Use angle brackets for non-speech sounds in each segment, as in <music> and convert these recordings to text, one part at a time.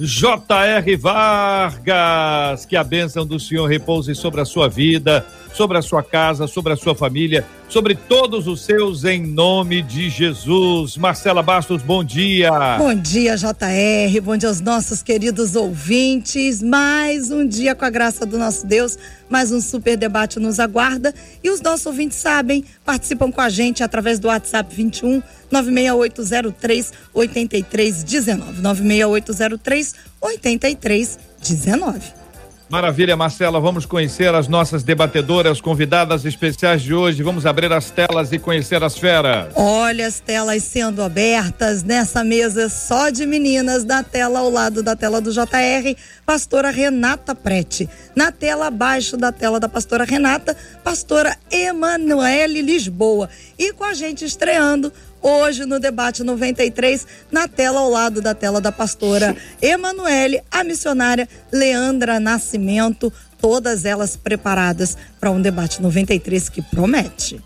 J.R. Vargas, que a bênção do Senhor repouse sobre a sua vida, sobre a sua casa, sobre a sua família, sobre todos os seus, em nome de Jesus. Marcela Bastos, bom dia. Bom dia, JR, bom dia aos nossos queridos ouvintes. Mais um dia com a graça do nosso Deus, mais um super debate nos aguarda. E os nossos ouvintes sabem, participam com a gente através do WhatsApp 21 96803 8319. 96803 8319. Maravilha, Marcela. Vamos conhecer as nossas debatedoras convidadas especiais de hoje. Vamos abrir as telas e conhecer as feras. Olha as telas sendo abertas nessa mesa só de meninas. Na tela ao lado da tela do JR, pastora Renata Prete. Na tela abaixo da tela da pastora Renata, pastora Emanuele Lisboa. E com a gente estreando hoje no debate 93, na tela ao lado da tela da pastora <laughs> Emanuele, a missionária Leandra Nascimento, todas elas preparadas para um debate 93 que promete.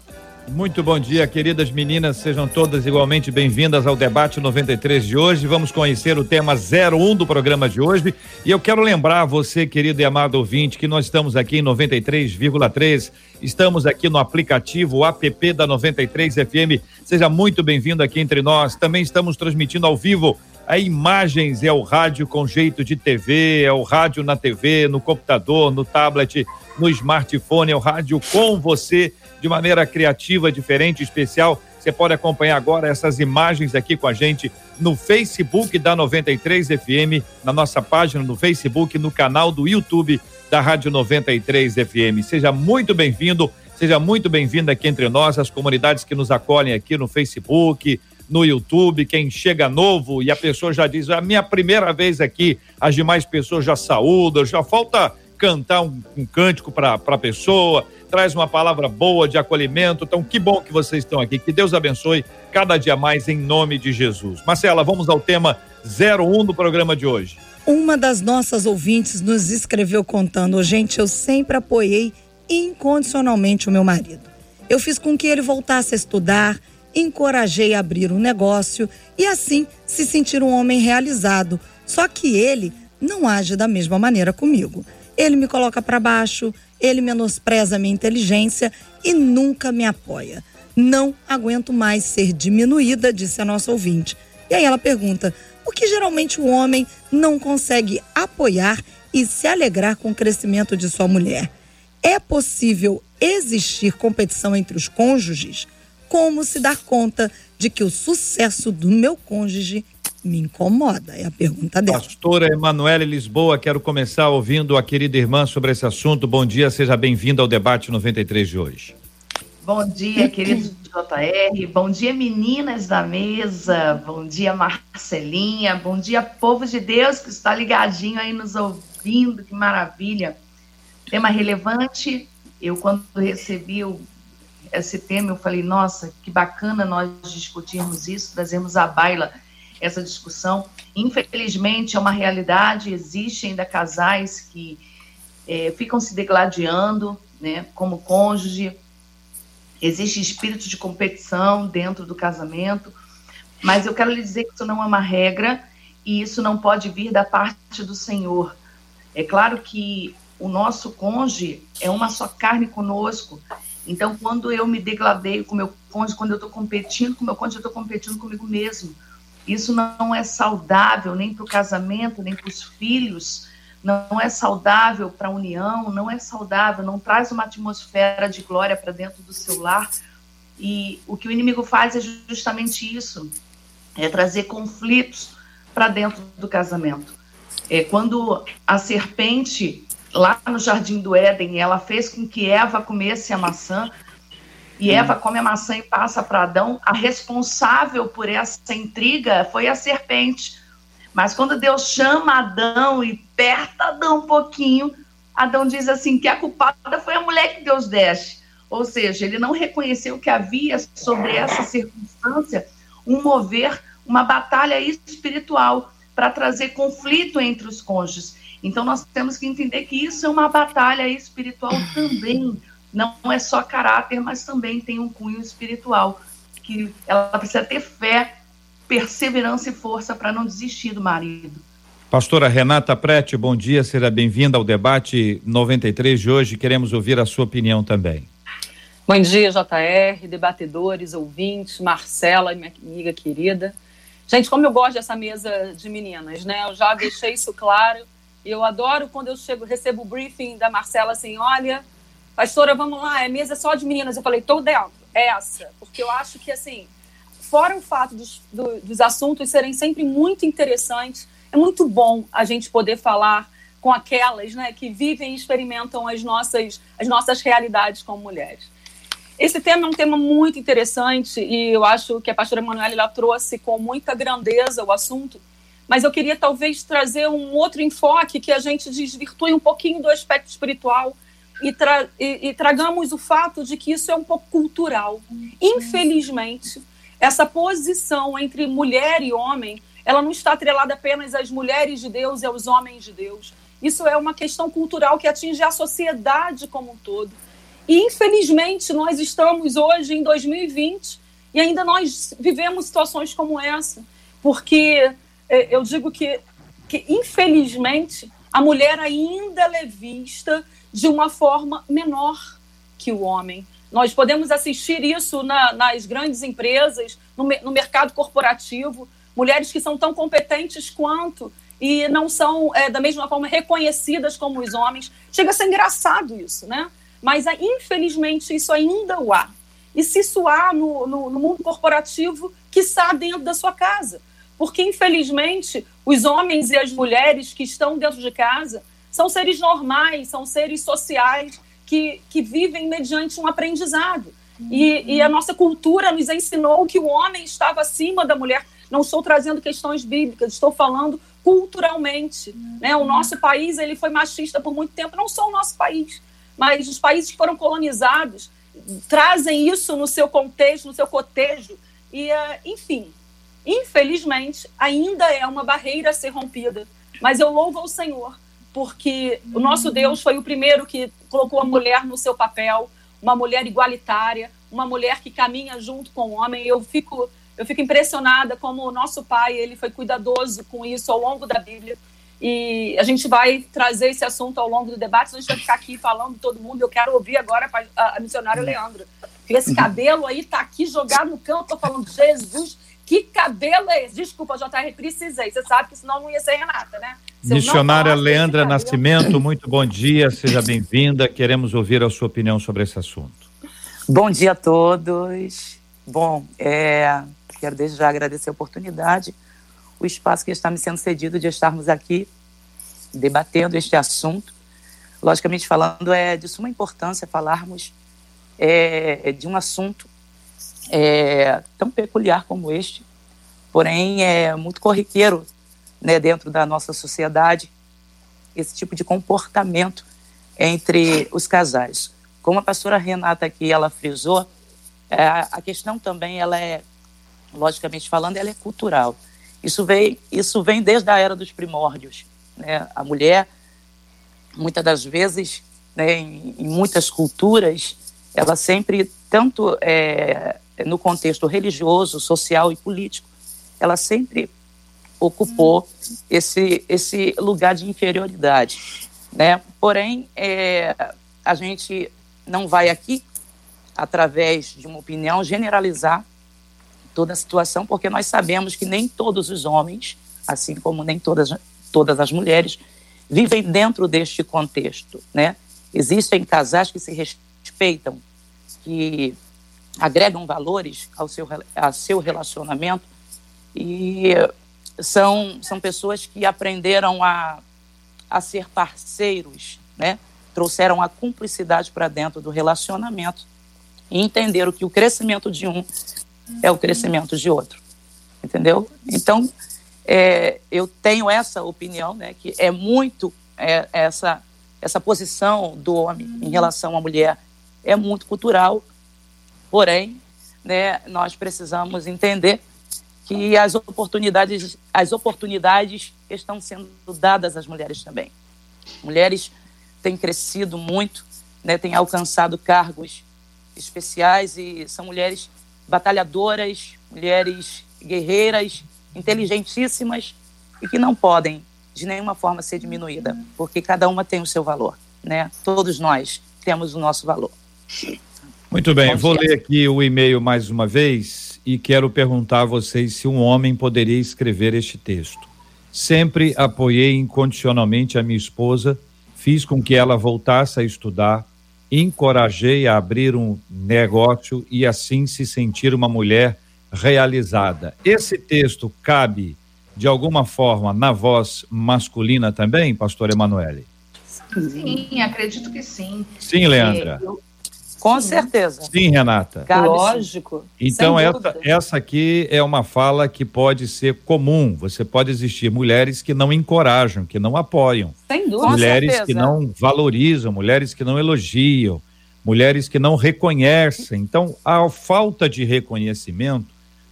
Muito bom dia, queridas meninas, sejam todas igualmente bem-vindas ao debate 93 de hoje. Vamos conhecer o tema 01 do programa de hoje. E eu quero lembrar você, querido e amado ouvinte, que nós estamos aqui em 93,3. Estamos aqui no aplicativo app da 93 FM. Seja muito bem-vindo aqui entre nós. Também estamos transmitindo ao vivo a imagens é o rádio com jeito de TV, é o rádio na TV, no computador, no tablet, no smartphone, é o rádio com você de maneira criativa, diferente, especial. Você pode acompanhar agora essas imagens aqui com a gente no Facebook da 93 FM, na nossa página no Facebook, no canal do YouTube da Rádio 93 FM. Seja muito bem-vindo, seja muito bem-vinda aqui entre nós, as comunidades que nos acolhem aqui no Facebook, no YouTube, quem chega novo e a pessoa já diz, a minha primeira vez aqui, as demais pessoas já saúdam, já falta cantar um, um cântico para a pessoa, traz uma palavra boa de acolhimento. Então, que bom que vocês estão aqui. Que Deus abençoe cada dia mais em nome de Jesus. Marcela, vamos ao tema 01 do programa de hoje. Uma das nossas ouvintes nos escreveu contando: gente, eu sempre apoiei incondicionalmente o meu marido. Eu fiz com que ele voltasse a estudar, encorajei a abrir um negócio e assim se sentir um homem realizado. Só que ele não age da mesma maneira comigo. Ele me coloca para baixo, ele menospreza minha inteligência e nunca me apoia. Não aguento mais ser diminuída, disse a nossa ouvinte. E aí ela pergunta: por que geralmente o homem não consegue apoiar e se alegrar com o crescimento de sua mulher? É possível existir competição entre os cônjuges? Como se dar conta de que o sucesso do meu cônjuge me incomoda? É a pergunta dela. Pastora Emanuele Lisboa, quero começar ouvindo a querida irmã sobre esse assunto. Bom dia, seja bem-vinda ao debate 93 de hoje. Bom dia, querido JR. Bom dia, meninas da mesa. Bom dia, Marcelinha. Bom dia, povo de Deus que está ligadinho aí nos ouvindo. Que maravilha. Tema relevante. Eu, quando recebi o, esse tema, eu falei: nossa, que bacana nós discutirmos isso, trazemos à baila essa discussão. Infelizmente, é uma realidade, existe ainda casais que é, ficam se degladiando, né, como cônjuge, existe espírito de competição dentro do casamento, mas eu quero lhe dizer que isso não é uma regra e isso não pode vir da parte do Senhor. É claro que o nosso cônjuge é uma só carne conosco. Então, quando eu me degladeio com meu cônjuge, quando eu estou competindo com meu cônjuge, eu estou competindo comigo mesmo. Isso não é saudável nem para o casamento, nem para os filhos, não é saudável para a união, não é saudável, não traz uma atmosfera de glória para dentro do seu lar. E o que o inimigo faz é justamente isso: é trazer conflitos para dentro do casamento. É quando a serpente lá no jardim do Éden, ela fez com que Eva comesse a maçã, e Eva come a maçã e passa para Adão, a responsável por essa intriga foi a serpente. Mas quando Deus chama Adão e aperta Adão um pouquinho, Adão diz assim que a culpada foi a mulher que Deus deste. Ou seja, ele não reconheceu que havia sobre essa circunstância um mover, uma batalha espiritual para trazer conflito entre os cônjuges. Então nós temos que entender que isso é uma batalha espiritual também. Não é só caráter, mas também tem um cunho espiritual que ela precisa ter fé, perseverança e força para não desistir do marido. Pastora Renata Prete, bom dia, seja bem-vinda ao debate 93 de hoje. Queremos ouvir a sua opinião também. Bom dia, JR, debatedores, ouvintes, Marcela, minha amiga querida. Gente, como eu gosto dessa mesa de meninas, né? Eu já deixei isso claro. Eu adoro quando eu chego, recebo o briefing da Marcela assim: olha, pastora, vamos lá, é mesa só de meninas. Eu falei, tô dentro, é essa. Porque eu acho que, assim, fora o fato dos, do, dos assuntos serem sempre muito interessantes, é muito bom a gente poder falar com aquelas né, que vivem e experimentam as nossas, as nossas realidades como mulheres. Esse tema é um tema muito interessante e eu acho que a pastora Emanuela trouxe com muita grandeza o assunto, mas eu queria talvez trazer um outro enfoque que a gente desvirtue um pouquinho do aspecto espiritual e, tra e, e tragamos o fato de que isso é um pouco cultural. Infelizmente, essa posição entre mulher e homem, ela não está atrelada apenas às mulheres de Deus e aos homens de Deus. Isso é uma questão cultural que atinge a sociedade como um todo. E, infelizmente, nós estamos hoje em 2020 e ainda nós vivemos situações como essa, porque eu digo que, que infelizmente, a mulher ainda é vista de uma forma menor que o homem. Nós podemos assistir isso na, nas grandes empresas, no, no mercado corporativo, mulheres que são tão competentes quanto e não são é, da mesma forma reconhecidas como os homens. Chega a ser engraçado isso, né? Mas, infelizmente, isso ainda o há. E se isso há no, no, no mundo corporativo, que está dentro da sua casa. Porque, infelizmente, os homens e as mulheres que estão dentro de casa são seres normais, são seres sociais que, que vivem mediante um aprendizado. E, e, a nossa cultura nos ensinou que o homem estava acima da mulher. Não estou trazendo questões bíblicas, estou falando culturalmente. Né? O nosso país ele foi machista por muito tempo, não só o nosso país mas os países que foram colonizados trazem isso no seu contexto, no seu cotejo. E, uh, enfim, infelizmente, ainda é uma barreira a ser rompida. Mas eu louvo ao Senhor, porque o nosso Deus foi o primeiro que colocou a mulher no seu papel, uma mulher igualitária, uma mulher que caminha junto com o homem. Eu fico, eu fico impressionada como o nosso pai ele foi cuidadoso com isso ao longo da Bíblia. E a gente vai trazer esse assunto ao longo do debate, a gente vai ficar aqui falando todo mundo. Eu quero ouvir agora a, missionária. Leandra. Esse cabelo aí tá aqui jogado no campo, tô falando, Jesus, que cabelo é esse? Desculpa, JR, precisei. Você sabe que senão não ia ser Renata, né? Se missionária Leandra. Nascimento, muito bom dia, seja bem-vinda. Queremos ouvir a sua opinião sobre esse assunto. Bom dia a todos. Bom, é, quero desde já agradecer a oportunidade o espaço que está me sendo cedido de estarmos aqui debatendo este assunto. Logicamente falando, é de suma importância falarmos é, de um assunto é, tão peculiar como este, porém é muito corriqueiro né, dentro da nossa sociedade esse tipo de comportamento entre os casais. Como a pastora Renata aqui ela frisou, é, a questão também ela é, logicamente falando, ela é cultural. Isso vem, isso vem desde a era dos primórdios. Né? A mulher, muitas das vezes, né, em, em, muitas culturas, ela sempre, tanto é, no contexto religioso, social e político, ela sempre ocupou esse, esse lugar de inferioridade. Né? Porém, é, a gente não vai aqui, através de uma opinião, generalizar toda a situação, porque nós sabemos que nem todos os homens, assim como nem todas, todas as mulheres, vivem dentro deste contexto, né? Existem casais que se respeitam, que agregam valores ao seu, ao seu relacionamento e são, são pessoas que aprenderam a, a ser parceiros, né? trouxeram a cumplicidade para dentro do relacionamento e entenderam que o crescimento de um é o crescimento de outro. Entendeu? Então, é, eu tenho essa opinião, né, que é muito é, essa essa posição do homem em relação à mulher é muito cultural, porém, né, nós precisamos entender que as oportunidades as oportunidades estão sendo dadas às mulheres também. Mulheres têm crescido muito, né, têm alcançado cargos especiais e são mulheres batalhadoras, mulheres guerreiras, inteligentíssimas e que não podem de nenhuma forma ser diminuída, porque cada uma tem o seu valor, né? Todos nós temos o nosso valor. Muito bem, vou ler aqui o e-mail mais uma vez e quero perguntar a vocês se um homem poderia escrever este texto. Sempre apoiei incondicionalmente a minha esposa, fiz com que ela voltasse a estudar, encorajei a abrir um negócio e assim se sentir uma mulher realizada. Esse texto cabe de alguma forma na voz masculina também, pastor Emanuele? Sim, acredito que sim. Sim, Leandra. É, eu... Com sim. certeza. Sim, Renata. Cabe, Lógico. Então, essa, essa aqui é uma fala que pode ser comum. Você pode existir mulheres que não encorajam, que não apoiam. Sem dúvida. Mulheres que não valorizam, mulheres que não elogiam, mulheres que não reconhecem. Então, a falta de reconhecimento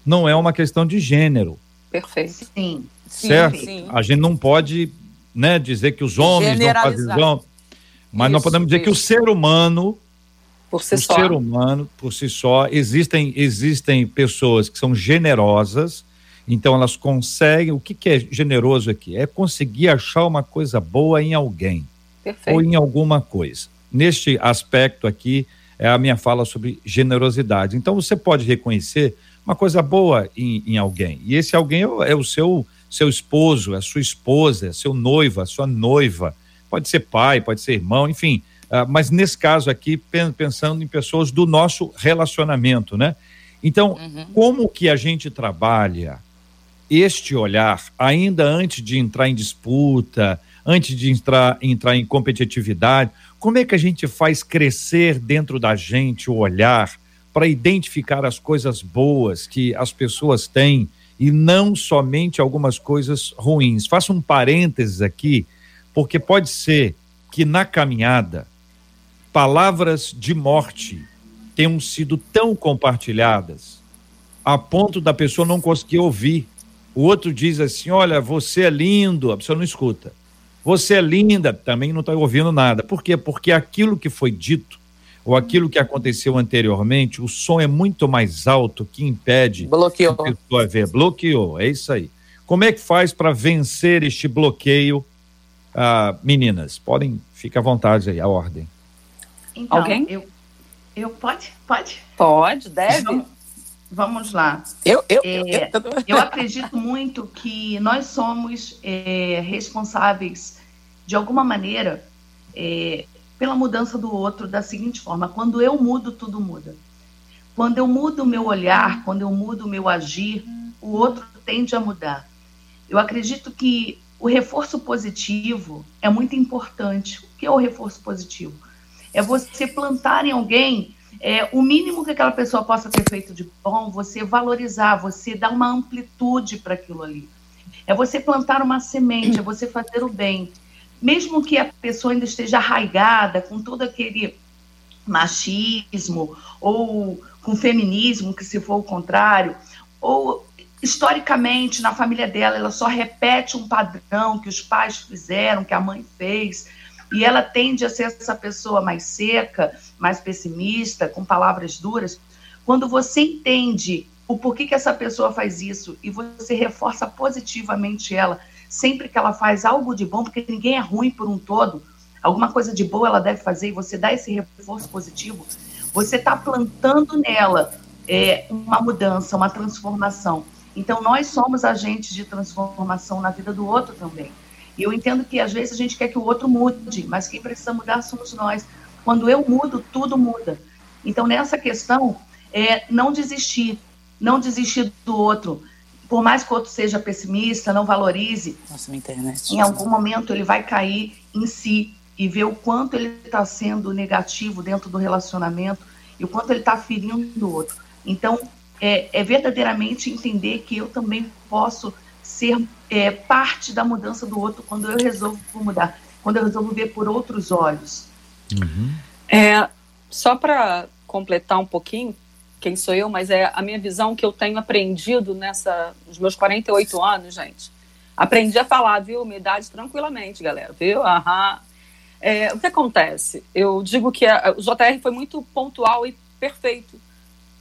não é uma questão de gênero. Perfeito. Sim. Certo? Sim. A gente não pode né, dizer que os homens não fazem mas Isso, não podemos dizer isso. que o ser humano por si o só. ser humano por si só existem existem pessoas que são generosas então elas conseguem o que, que é generoso aqui é conseguir achar uma coisa boa em alguém Perfeito. ou em alguma coisa neste aspecto aqui é a minha fala sobre generosidade então você pode reconhecer uma coisa boa em, em alguém. E esse alguém é, é o seu seu esposo, é a sua esposa, é seu noivo, a sua noiva. Pode ser pai, pode ser irmão, enfim. Uh, mas nesse caso aqui, pensando em pessoas do nosso relacionamento, né? Então, uhum. como que a gente trabalha este olhar ainda antes de entrar em disputa, antes de entrar, entrar em competitividade? Como é que a gente faz crescer dentro da gente o olhar para identificar as coisas boas que as pessoas têm e não somente algumas coisas ruins. Faço um parênteses aqui, porque pode ser que na caminhada palavras de morte tenham sido tão compartilhadas a ponto da pessoa não conseguir ouvir. O outro diz assim: Olha, você é lindo, a pessoa não escuta. Você é linda, também não está ouvindo nada. Por quê? Porque aquilo que foi dito ou aquilo que aconteceu anteriormente, o som é muito mais alto que impede Bloqueou. a pessoa ver. Bloqueou, é isso aí. Como é que faz para vencer este bloqueio? Ah, meninas, podem, fica à vontade aí, a ordem. Então, Alguém? Eu, eu pode? Pode. Pode, deve. Vamos, vamos lá. Eu, eu, é, eu, eu, <laughs> acredito muito que nós somos é, responsáveis, de alguma maneira, é, pela mudança do outro da seguinte forma: quando eu mudo, tudo muda. Quando eu mudo o meu olhar, quando eu mudo o meu agir, o outro tende a mudar. Eu acredito que o reforço positivo é muito importante. O que é o reforço positivo? É você plantar em alguém é, o mínimo que aquela pessoa possa ter feito de bom, você valorizar, você dar uma amplitude para aquilo ali. É você plantar uma semente, é você fazer o bem mesmo que a pessoa ainda esteja arraigada com todo aquele machismo ou com feminismo, que se for o contrário, ou historicamente na família dela ela só repete um padrão que os pais fizeram, que a mãe fez, e ela tende a ser essa pessoa mais seca, mais pessimista, com palavras duras. Quando você entende o porquê que essa pessoa faz isso e você reforça positivamente ela, sempre que ela faz algo de bom, porque ninguém é ruim por um todo, alguma coisa de boa ela deve fazer e você dá esse reforço positivo, você está plantando nela é, uma mudança, uma transformação. Então, nós somos agentes de transformação na vida do outro também. E eu entendo que às vezes a gente quer que o outro mude, mas quem precisa mudar somos nós. Quando eu mudo, tudo muda. Então, nessa questão, é não desistir, não desistir do outro, por mais que o outro seja pessimista, não valorize, Nossa, minha internet. em algum momento ele vai cair em si e ver o quanto ele está sendo negativo dentro do relacionamento e o quanto ele está ferindo o outro. Então, é, é, verdadeiramente entender que eu também posso ser é, parte da mudança do outro quando eu resolvo mudar, quando eu resolvo ver por outros olhos. Uhum. É, só para completar um pouquinho, quem sou eu, mas é a minha visão que eu tenho aprendido nessa, nos meus 48 anos, gente. Aprendi a falar, viu? Minha idade tranquilamente, galera, viu? Aham. É, o que acontece? Eu digo que a, o JR foi muito pontual e perfeito.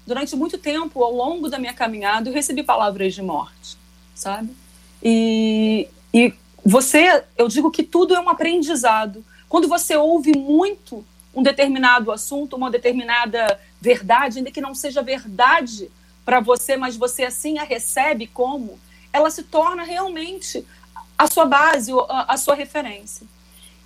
Durante muito tempo, ao longo da minha caminhada, eu recebi palavras de morte, sabe? E, e você, eu digo que tudo é um aprendizado. Quando você ouve muito um determinado assunto, uma determinada verdade, ainda que não seja verdade para você, mas você assim a recebe como, ela se torna realmente a sua base, a, a sua referência.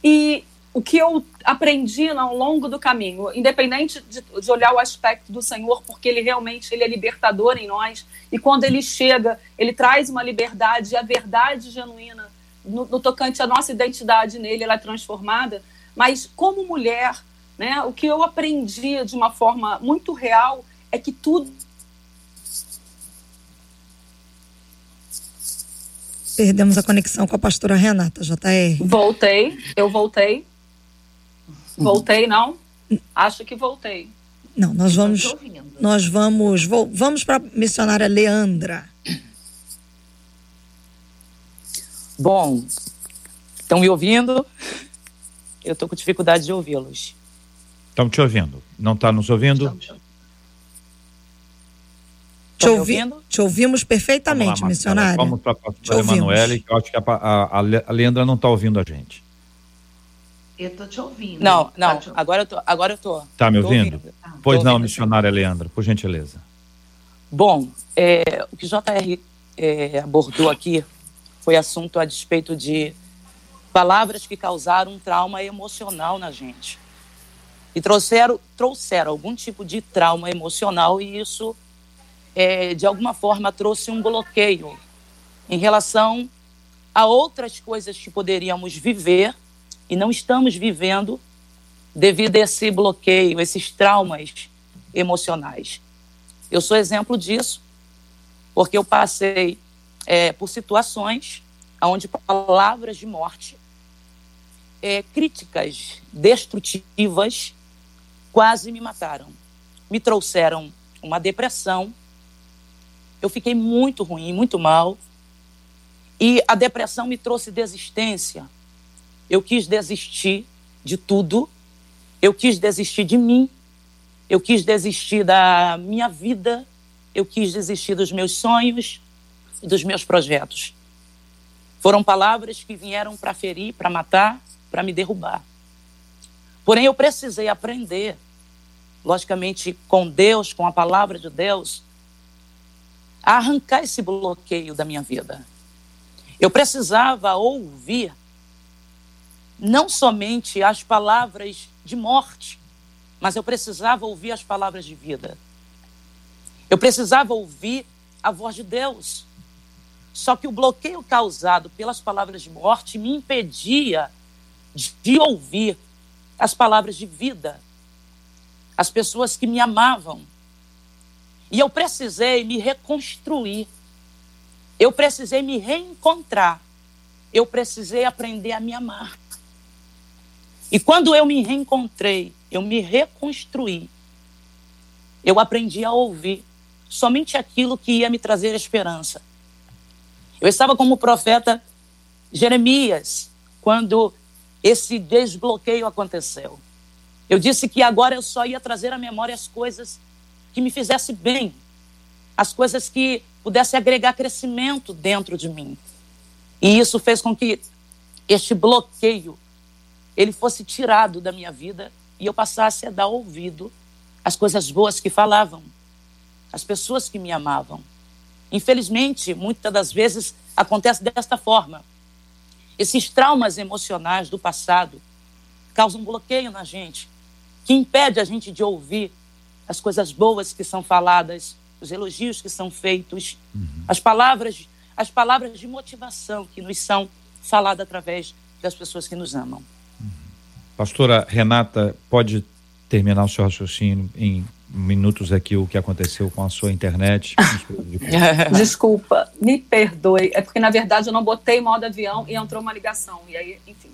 E o que eu aprendi ao longo do caminho, independente de, de, olhar o aspecto do Senhor, porque ele realmente ele é libertador em nós, e quando ele chega, ele traz uma liberdade, a verdade genuína no, no tocante à nossa identidade nele, ela é transformada. Mas como mulher, né? O que eu aprendi de uma forma muito real é que tudo. Perdemos a conexão com a pastora Renata, JR. Voltei, eu voltei. Voltei, não? Acho que voltei. Não, nós vamos. Nós vamos. Vamos para a missionária Leandra. Bom, estão me ouvindo? Eu estou com dificuldade de ouvi-los. Estamos te ouvindo. Não está nos ouvindo? Te, ouvi, te ouvimos perfeitamente, missionária. Vamos para a pastora Emanuele, que eu acho que a, a, a Leandra não está ouvindo a gente. Eu estou te ouvindo. Não, não, tá agora eu tô, agora eu tô. Tá me ouvindo? ouvindo. Pois tô não, ouvindo, missionária. Leandra, por gentileza. Bom, é, o que JR é, abordou aqui foi assunto a despeito de palavras que causaram um trauma emocional na gente e trouxeram, trouxeram algum tipo de trauma emocional e isso, é, de alguma forma, trouxe um bloqueio em relação a outras coisas que poderíamos viver e não estamos vivendo devido a esse bloqueio, esses traumas emocionais. Eu sou exemplo disso, porque eu passei é, por situações onde palavras de morte, é, críticas destrutivas, quase me mataram. Me trouxeram uma depressão. Eu fiquei muito ruim, muito mal. E a depressão me trouxe desistência. Eu quis desistir de tudo. Eu quis desistir de mim. Eu quis desistir da minha vida. Eu quis desistir dos meus sonhos e dos meus projetos. Foram palavras que vieram para ferir, para matar, para me derrubar. Porém, eu precisei aprender logicamente com Deus, com a palavra de Deus, a arrancar esse bloqueio da minha vida. Eu precisava ouvir não somente as palavras de morte, mas eu precisava ouvir as palavras de vida. Eu precisava ouvir a voz de Deus. Só que o bloqueio causado pelas palavras de morte me impedia de ouvir as palavras de vida as pessoas que me amavam. E eu precisei me reconstruir. Eu precisei me reencontrar. Eu precisei aprender a me amar. E quando eu me reencontrei, eu me reconstruí, eu aprendi a ouvir somente aquilo que ia me trazer esperança. Eu estava como profeta Jeremias quando esse desbloqueio aconteceu. Eu disse que agora eu só ia trazer à memória as coisas que me fizessem bem, as coisas que pudessem agregar crescimento dentro de mim. E isso fez com que este bloqueio ele fosse tirado da minha vida e eu passasse a dar ouvido às coisas boas que falavam, às pessoas que me amavam. Infelizmente, muitas das vezes acontece desta forma. Esses traumas emocionais do passado causam bloqueio na gente que impede a gente de ouvir as coisas boas que são faladas, os elogios que são feitos, uhum. as palavras, as palavras de motivação que nos são faladas através das pessoas que nos amam. Pastora Renata, pode terminar o seu raciocínio em minutos aqui o que aconteceu com a sua internet. <laughs> <laughs> Desculpa, me perdoe. É porque, na verdade, eu não botei modo avião e entrou uma ligação. E aí, enfim.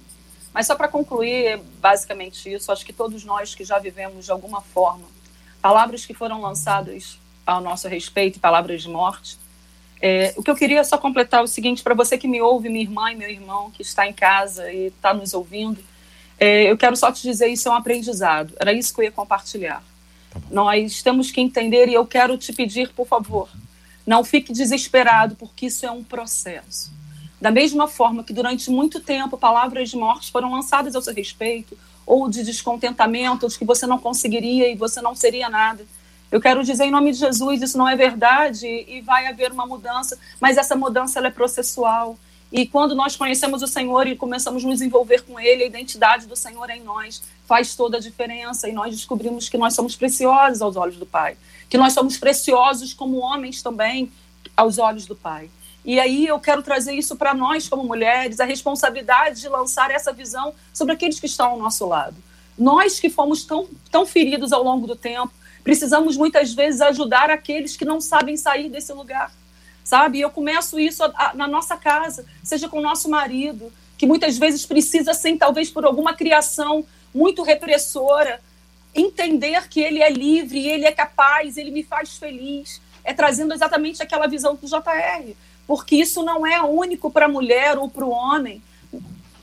Mas só para concluir, basicamente isso, acho que todos nós que já vivemos de alguma forma, palavras que foram lançadas ao nosso respeito, palavras de morte. É, o que eu queria só completar é o seguinte, para você que me ouve, minha irmã e meu irmão, que está em casa e está nos ouvindo, é, eu quero só te dizer, isso é um aprendizado. Era isso que eu ia compartilhar. Tá Nós temos que entender e eu quero te pedir, por favor, não fique desesperado, porque isso é um processo. Da mesma forma que durante muito tempo palavras de morte foram lançadas ao seu respeito, ou de descontentamento, ou de que você não conseguiria e você não seria nada. Eu quero dizer em nome de Jesus, isso não é verdade e vai haver uma mudança, mas essa mudança é processual. E quando nós conhecemos o Senhor e começamos a nos envolver com Ele, a identidade do Senhor em nós faz toda a diferença. E nós descobrimos que nós somos preciosos aos olhos do Pai. Que nós somos preciosos como homens também aos olhos do Pai. E aí eu quero trazer isso para nós, como mulheres, a responsabilidade de lançar essa visão sobre aqueles que estão ao nosso lado. Nós que fomos tão, tão feridos ao longo do tempo, precisamos muitas vezes ajudar aqueles que não sabem sair desse lugar sabe? Eu começo isso na nossa casa, seja com o nosso marido, que muitas vezes precisa, assim, talvez por alguma criação muito repressora, entender que ele é livre, ele é capaz, ele me faz feliz. É trazendo exatamente aquela visão do JR, porque isso não é único para a mulher ou para o homem.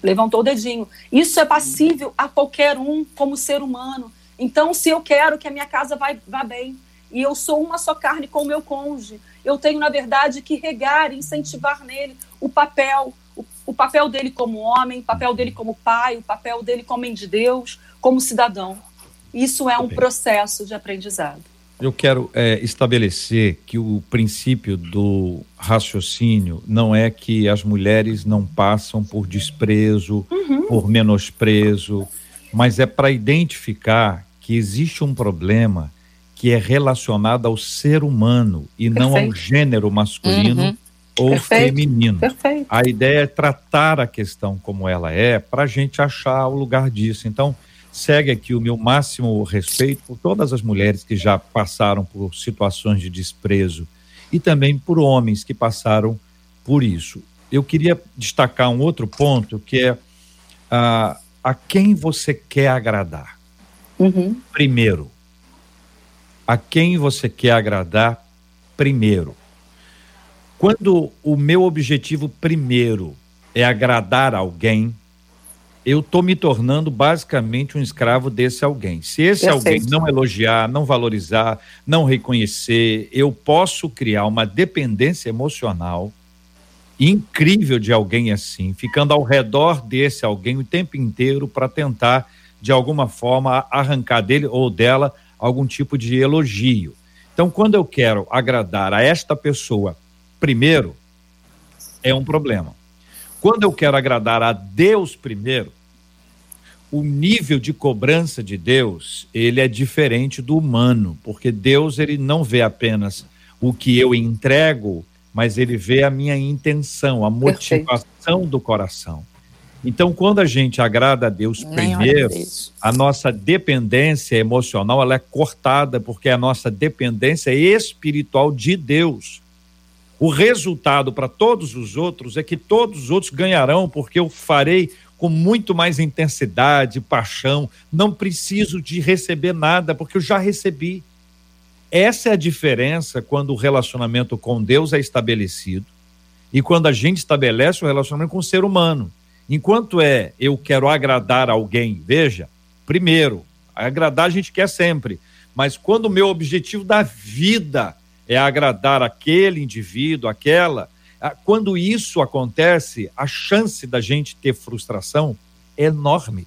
Levantou o dedinho. Isso é passível a qualquer um como ser humano. Então, se eu quero que a minha casa vá, vá bem, e eu sou uma só carne com o meu cônjuge, eu tenho, na verdade, que regar, incentivar nele o papel, o, o papel dele como homem, o papel dele como pai, o papel dele como homem de Deus, como cidadão. Isso é um processo de aprendizado. Eu quero é, estabelecer que o princípio do raciocínio não é que as mulheres não passam por desprezo, uhum. por menosprezo, mas é para identificar que existe um problema que é relacionada ao ser humano e Perfeito. não ao gênero masculino uhum. ou Perfeito. feminino. Perfeito. A ideia é tratar a questão como ela é para a gente achar o lugar disso. Então, segue aqui o meu máximo respeito por todas as mulheres que já passaram por situações de desprezo e também por homens que passaram por isso. Eu queria destacar um outro ponto que é a, a quem você quer agradar. Uhum. Primeiro, a quem você quer agradar primeiro. Quando o meu objetivo primeiro é agradar alguém, eu estou me tornando basicamente um escravo desse alguém. Se esse alguém não elogiar, não valorizar, não reconhecer, eu posso criar uma dependência emocional incrível de alguém assim, ficando ao redor desse alguém o tempo inteiro para tentar, de alguma forma, arrancar dele ou dela algum tipo de elogio. Então, quando eu quero agradar a esta pessoa primeiro, é um problema. Quando eu quero agradar a Deus primeiro, o nível de cobrança de Deus, ele é diferente do humano, porque Deus ele não vê apenas o que eu entrego, mas ele vê a minha intenção, a motivação Perfeito. do coração. Então, quando a gente agrada a Deus primeiro, a nossa dependência emocional ela é cortada, porque a nossa dependência é espiritual de Deus. O resultado para todos os outros é que todos os outros ganharão, porque eu farei com muito mais intensidade, paixão, não preciso de receber nada, porque eu já recebi. Essa é a diferença quando o relacionamento com Deus é estabelecido e quando a gente estabelece o relacionamento com o ser humano. Enquanto é eu quero agradar alguém, veja, primeiro, agradar a gente quer sempre, mas quando o meu objetivo da vida é agradar aquele indivíduo, aquela, quando isso acontece, a chance da gente ter frustração é enorme.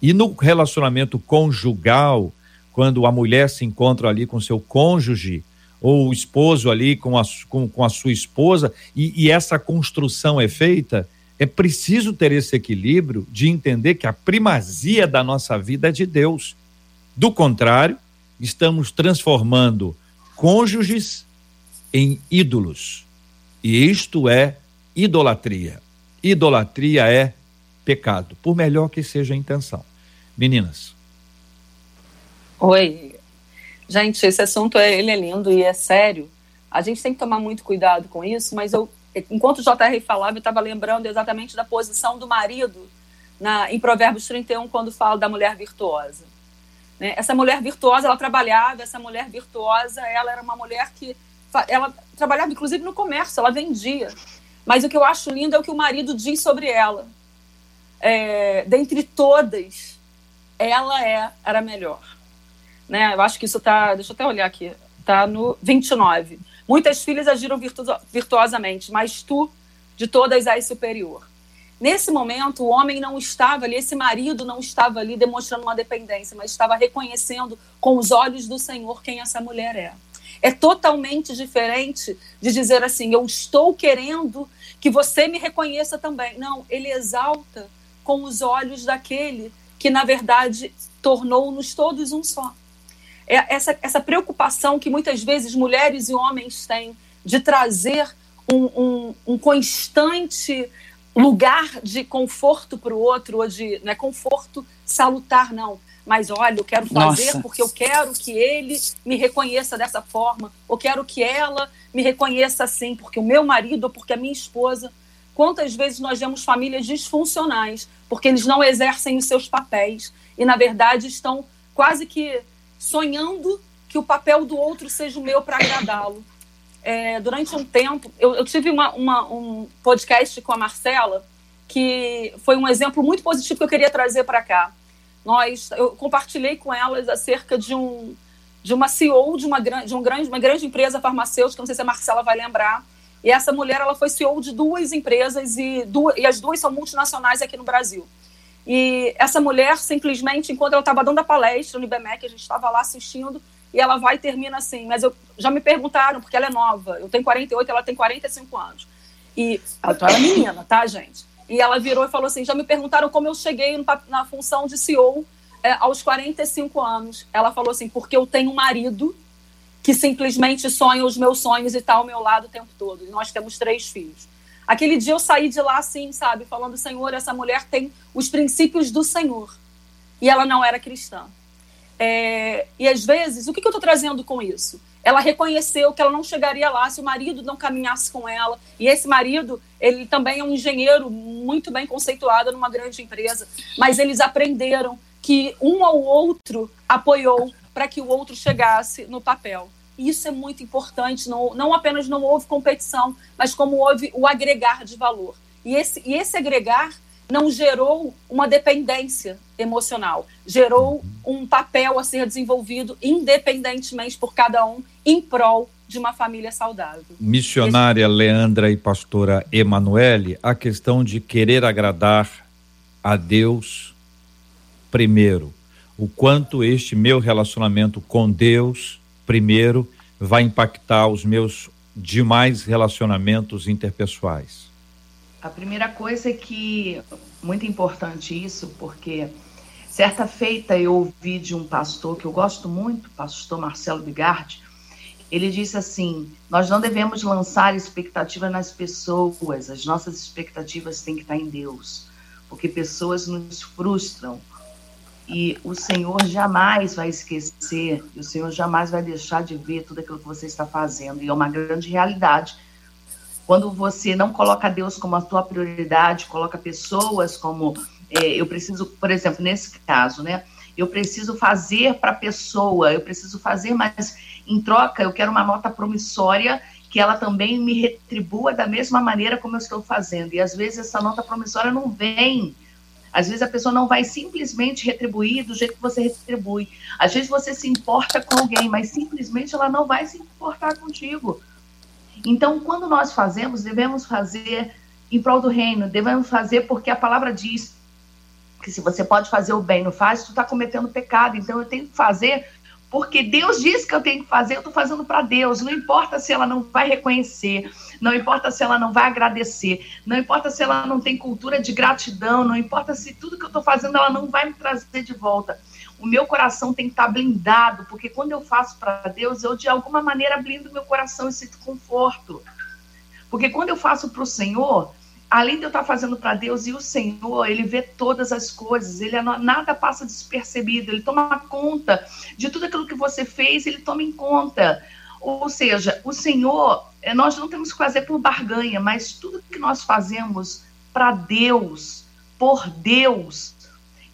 E no relacionamento conjugal, quando a mulher se encontra ali com seu cônjuge, ou o esposo ali com a, com, com a sua esposa, e, e essa construção é feita, é preciso ter esse equilíbrio de entender que a primazia da nossa vida é de Deus. Do contrário, estamos transformando cônjuges em ídolos. E isto é idolatria. Idolatria é pecado, por melhor que seja a intenção. Meninas. Oi. Gente, esse assunto é, ele é lindo e é sério. A gente tem que tomar muito cuidado com isso, mas eu, enquanto o JR falava, eu estava lembrando exatamente da posição do marido na, em Provérbios 31, quando fala da mulher virtuosa. Né? Essa mulher virtuosa, ela trabalhava, essa mulher virtuosa, ela era uma mulher que ela trabalhava inclusive no comércio, ela vendia. Mas o que eu acho lindo é o que o marido diz sobre ela. É, dentre todas, ela é era melhor. Né? Eu acho que isso está, deixa eu até olhar aqui, está no 29. Muitas filhas agiram virtu virtuosamente, mas tu, de todas, és superior. Nesse momento, o homem não estava ali, esse marido não estava ali demonstrando uma dependência, mas estava reconhecendo com os olhos do Senhor quem essa mulher é. É totalmente diferente de dizer assim: eu estou querendo que você me reconheça também. Não, ele exalta com os olhos daquele que, na verdade, tornou-nos todos um só essa, essa preocupação que muitas vezes mulheres e homens têm de trazer um, um, um constante lugar de conforto para o outro, ou de não é conforto salutar, não. Mas olha, eu quero fazer Nossa. porque eu quero que ele me reconheça dessa forma, ou quero que ela me reconheça assim, porque o meu marido ou porque a minha esposa. Quantas vezes nós vemos famílias disfuncionais porque eles não exercem os seus papéis e, na verdade, estão quase que sonhando que o papel do outro seja o meu para agradá-lo. É, durante um tempo, eu, eu tive uma, uma, um podcast com a Marcela, que foi um exemplo muito positivo que eu queria trazer para cá. Nós, eu compartilhei com elas acerca de um de uma CEO de uma de um grande, uma grande empresa farmacêutica, não sei se a Marcela vai lembrar. E essa mulher, ela foi CEO de duas empresas e, duas, e as duas são multinacionais aqui no Brasil. E essa mulher, simplesmente, enquanto ela estava dando a palestra no IBMEC, a gente estava lá assistindo, e ela vai e termina assim. Mas eu, já me perguntaram, porque ela é nova, eu tenho 48, ela tem 45 anos. E ela é menina, tá, gente? E ela virou e falou assim: já me perguntaram como eu cheguei no, na função de CEO é, aos 45 anos. Ela falou assim: porque eu tenho um marido que simplesmente sonha os meus sonhos e está ao meu lado o tempo todo. E nós temos três filhos. Aquele dia eu saí de lá assim, sabe, falando: Senhor, essa mulher tem os princípios do Senhor. E ela não era cristã. É, e às vezes, o que, que eu estou trazendo com isso? Ela reconheceu que ela não chegaria lá se o marido não caminhasse com ela. E esse marido, ele também é um engenheiro muito bem conceituado numa grande empresa. Mas eles aprenderam que um ao outro apoiou para que o outro chegasse no papel. Isso é muito importante, não, não apenas não houve competição, mas como houve o agregar de valor. E esse, e esse agregar não gerou uma dependência emocional, gerou um papel a ser desenvolvido independentemente por cada um em prol de uma família saudável. Missionária Esse... Leandra e pastora Emanuele, a questão de querer agradar a Deus primeiro. O quanto este meu relacionamento com Deus primeiro vai impactar os meus demais relacionamentos interpessoais? A primeira coisa é que muito importante isso, porque certa feita eu ouvi de um pastor que eu gosto muito, pastor Marcelo Bigardi, ele disse assim: Nós não devemos lançar expectativa nas pessoas, as nossas expectativas têm que estar em Deus, porque pessoas nos frustram, e o Senhor jamais vai esquecer, e o Senhor jamais vai deixar de ver tudo aquilo que você está fazendo. E é uma grande realidade. Quando você não coloca Deus como a tua prioridade, coloca pessoas como. É, eu preciso, por exemplo, nesse caso, né? Eu preciso fazer para a pessoa, eu preciso fazer, mas em troca eu quero uma nota promissória que ela também me retribua da mesma maneira como eu estou fazendo. E às vezes essa nota promissória não vem às vezes a pessoa não vai simplesmente retribuir do jeito que você retribui. Às vezes você se importa com alguém, mas simplesmente ela não vai se importar contigo. Então, quando nós fazemos, devemos fazer em prol do reino, devemos fazer porque a palavra diz que se você pode fazer o bem, não faz, tu está cometendo pecado. Então, eu tenho que fazer porque Deus disse que eu tenho que fazer, eu estou fazendo para Deus. Não importa se ela não vai reconhecer, não importa se ela não vai agradecer, não importa se ela não tem cultura de gratidão, não importa se tudo que eu estou fazendo ela não vai me trazer de volta. O meu coração tem que estar tá blindado, porque quando eu faço para Deus, eu de alguma maneira blindo meu coração e sinto conforto. Porque quando eu faço para o Senhor, além de eu estar fazendo para Deus e o Senhor, ele vê todas as coisas, ele nada passa despercebido, ele toma conta de tudo aquilo que você fez, ele toma em conta. Ou seja, o Senhor, nós não temos que fazer por barganha, mas tudo que nós fazemos para Deus, por Deus,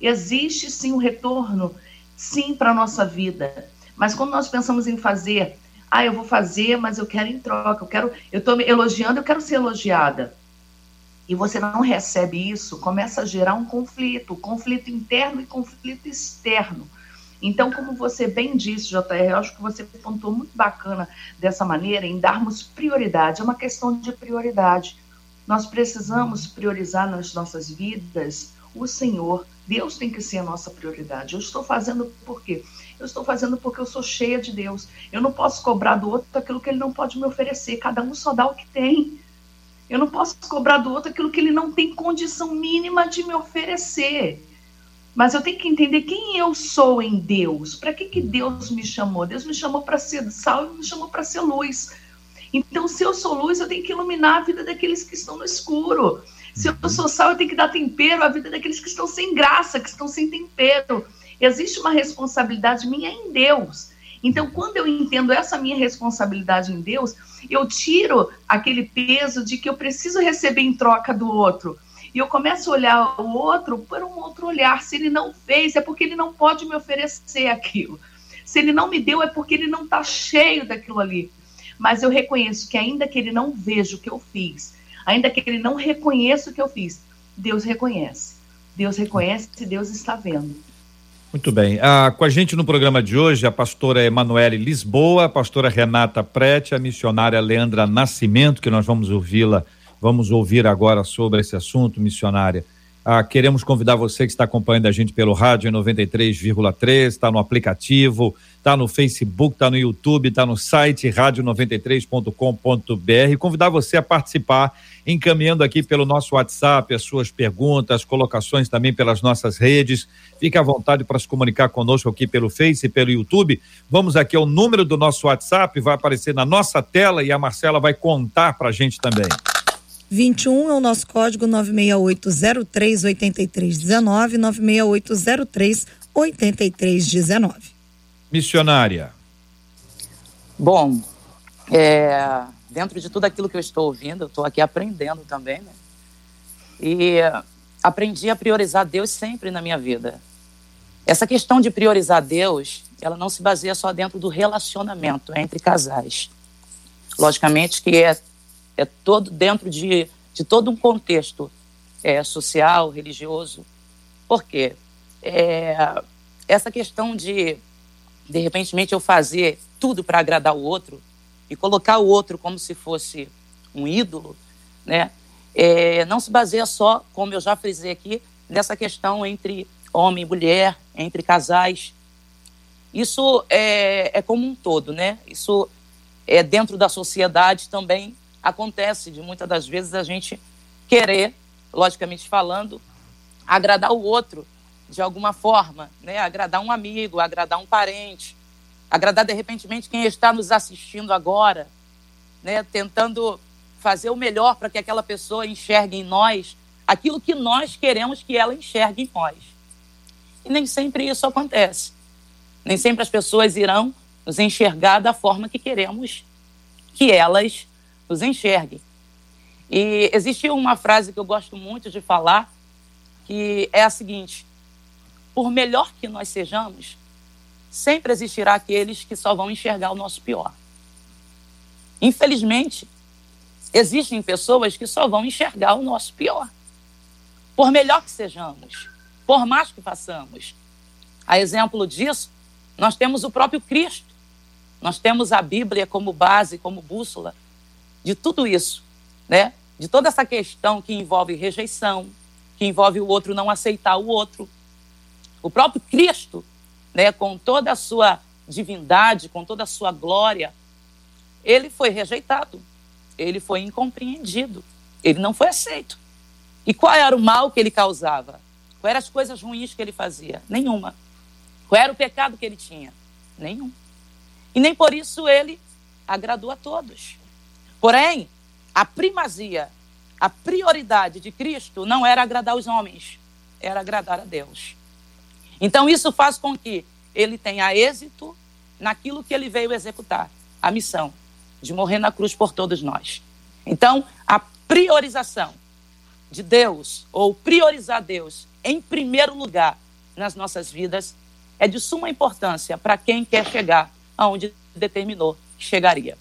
existe sim um retorno, sim, para a nossa vida. Mas quando nós pensamos em fazer, ah, eu vou fazer, mas eu quero em troca, eu quero, eu estou me elogiando, eu quero ser elogiada e você não recebe isso, começa a gerar um conflito, conflito interno e conflito externo. Então, como você bem disse, JR, eu acho que você pontuou muito bacana dessa maneira, em darmos prioridade. É uma questão de prioridade. Nós precisamos priorizar nas nossas vidas o Senhor. Deus tem que ser a nossa prioridade. Eu estou fazendo por quê? Eu estou fazendo porque eu sou cheia de Deus. Eu não posso cobrar do outro aquilo que ele não pode me oferecer. Cada um só dá o que tem. Eu não posso cobrar do outro aquilo que ele não tem condição mínima de me oferecer. Mas eu tenho que entender quem eu sou em Deus. Para que, que Deus me chamou? Deus me chamou para ser sal e me chamou para ser luz. Então, se eu sou luz, eu tenho que iluminar a vida daqueles que estão no escuro. Se eu uhum. sou sal, eu tenho que dar tempero à vida daqueles que estão sem graça, que estão sem tempero. Existe uma responsabilidade minha em Deus. Então, quando eu entendo essa minha responsabilidade em Deus, eu tiro aquele peso de que eu preciso receber em troca do outro. E eu começo a olhar o outro por um outro olhar. Se ele não fez, é porque ele não pode me oferecer aquilo. Se ele não me deu, é porque ele não está cheio daquilo ali. Mas eu reconheço que, ainda que ele não veja o que eu fiz, ainda que ele não reconheça o que eu fiz, Deus reconhece. Deus reconhece e Deus está vendo. Muito bem. Ah, com a gente no programa de hoje, a pastora Emanuele Lisboa, a pastora Renata Prete, a missionária Leandra Nascimento, que nós vamos ouvi-la, vamos ouvir agora sobre esse assunto, missionária. Ah, queremos convidar você que está acompanhando a gente pelo rádio 93,3, está no aplicativo, está no Facebook, está no YouTube, está no site rádio93.com.br. Convidar você a participar, encaminhando aqui pelo nosso WhatsApp as suas perguntas, colocações também pelas nossas redes. Fique à vontade para se comunicar conosco aqui pelo Face e pelo YouTube. Vamos aqui ao número do nosso WhatsApp, vai aparecer na nossa tela e a Marcela vai contar para a gente também. 21 é o nosso código 968038319, 968038319. Missionária. Bom, é, dentro de tudo aquilo que eu estou ouvindo, eu estou aqui aprendendo também, né? E aprendi a priorizar Deus sempre na minha vida. Essa questão de priorizar Deus, ela não se baseia só dentro do relacionamento entre casais. Logicamente que é é todo dentro de, de todo um contexto é, social, religioso. Por quê? É, essa questão de, de repente, eu fazer tudo para agradar o outro e colocar o outro como se fosse um ídolo, né? É, não se baseia só, como eu já frisei aqui, nessa questão entre homem e mulher, entre casais. Isso é, é como um todo, né? Isso é dentro da sociedade também acontece de muitas das vezes a gente querer, logicamente falando, agradar o outro de alguma forma, né? Agradar um amigo, agradar um parente, agradar de repente quem está nos assistindo agora, né? Tentando fazer o melhor para que aquela pessoa enxergue em nós aquilo que nós queremos que ela enxergue em nós. E nem sempre isso acontece. Nem sempre as pessoas irão nos enxergar da forma que queremos que elas nos enxerguem. E existe uma frase que eu gosto muito de falar, que é a seguinte: por melhor que nós sejamos, sempre existirá aqueles que só vão enxergar o nosso pior. Infelizmente, existem pessoas que só vão enxergar o nosso pior. Por melhor que sejamos, por mais que façamos. A exemplo disso, nós temos o próprio Cristo. Nós temos a Bíblia como base, como bússola de tudo isso, né? De toda essa questão que envolve rejeição, que envolve o outro não aceitar o outro. O próprio Cristo, né, com toda a sua divindade, com toda a sua glória, ele foi rejeitado, ele foi incompreendido, ele não foi aceito. E qual era o mal que ele causava? Quais eram as coisas ruins que ele fazia? Nenhuma. Qual era o pecado que ele tinha? Nenhum. E nem por isso ele agradou a todos. Porém, a primazia, a prioridade de Cristo não era agradar os homens, era agradar a Deus. Então, isso faz com que ele tenha êxito naquilo que ele veio executar a missão de morrer na cruz por todos nós. Então, a priorização de Deus, ou priorizar Deus em primeiro lugar nas nossas vidas, é de suma importância para quem quer chegar aonde determinou que chegaria.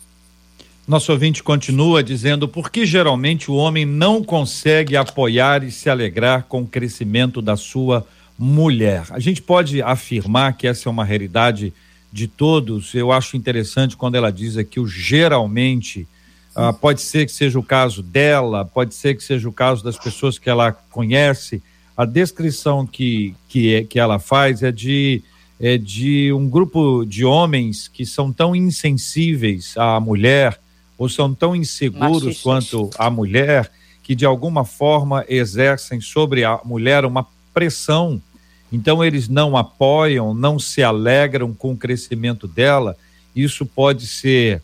Nosso ouvinte continua dizendo por que geralmente o homem não consegue apoiar e se alegrar com o crescimento da sua mulher. A gente pode afirmar que essa é uma realidade de todos. Eu acho interessante quando ela diz aqui o geralmente. Uh, pode ser que seja o caso dela, pode ser que seja o caso das pessoas que ela conhece. A descrição que, que, é, que ela faz é de, é de um grupo de homens que são tão insensíveis à mulher ou são tão inseguros Machistas. quanto a mulher que de alguma forma exercem sobre a mulher uma pressão então, eles não apoiam, não se alegram com o crescimento dela. Isso pode ser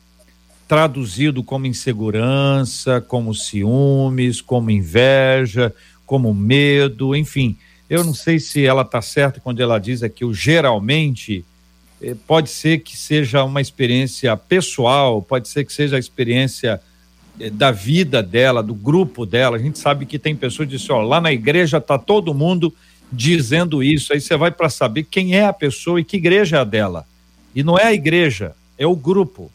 traduzido como insegurança, como ciúmes, como inveja, como medo, enfim. Eu não sei se ela está certa quando ela diz aqui o geralmente. Eh, pode ser que seja uma experiência pessoal, pode ser que seja a experiência eh, da vida dela, do grupo dela. A gente sabe que tem pessoas que dizem, ó, lá na igreja está todo mundo dizendo isso. Aí você vai para saber quem é a pessoa e que igreja é a dela. E não é a igreja, é o grupo.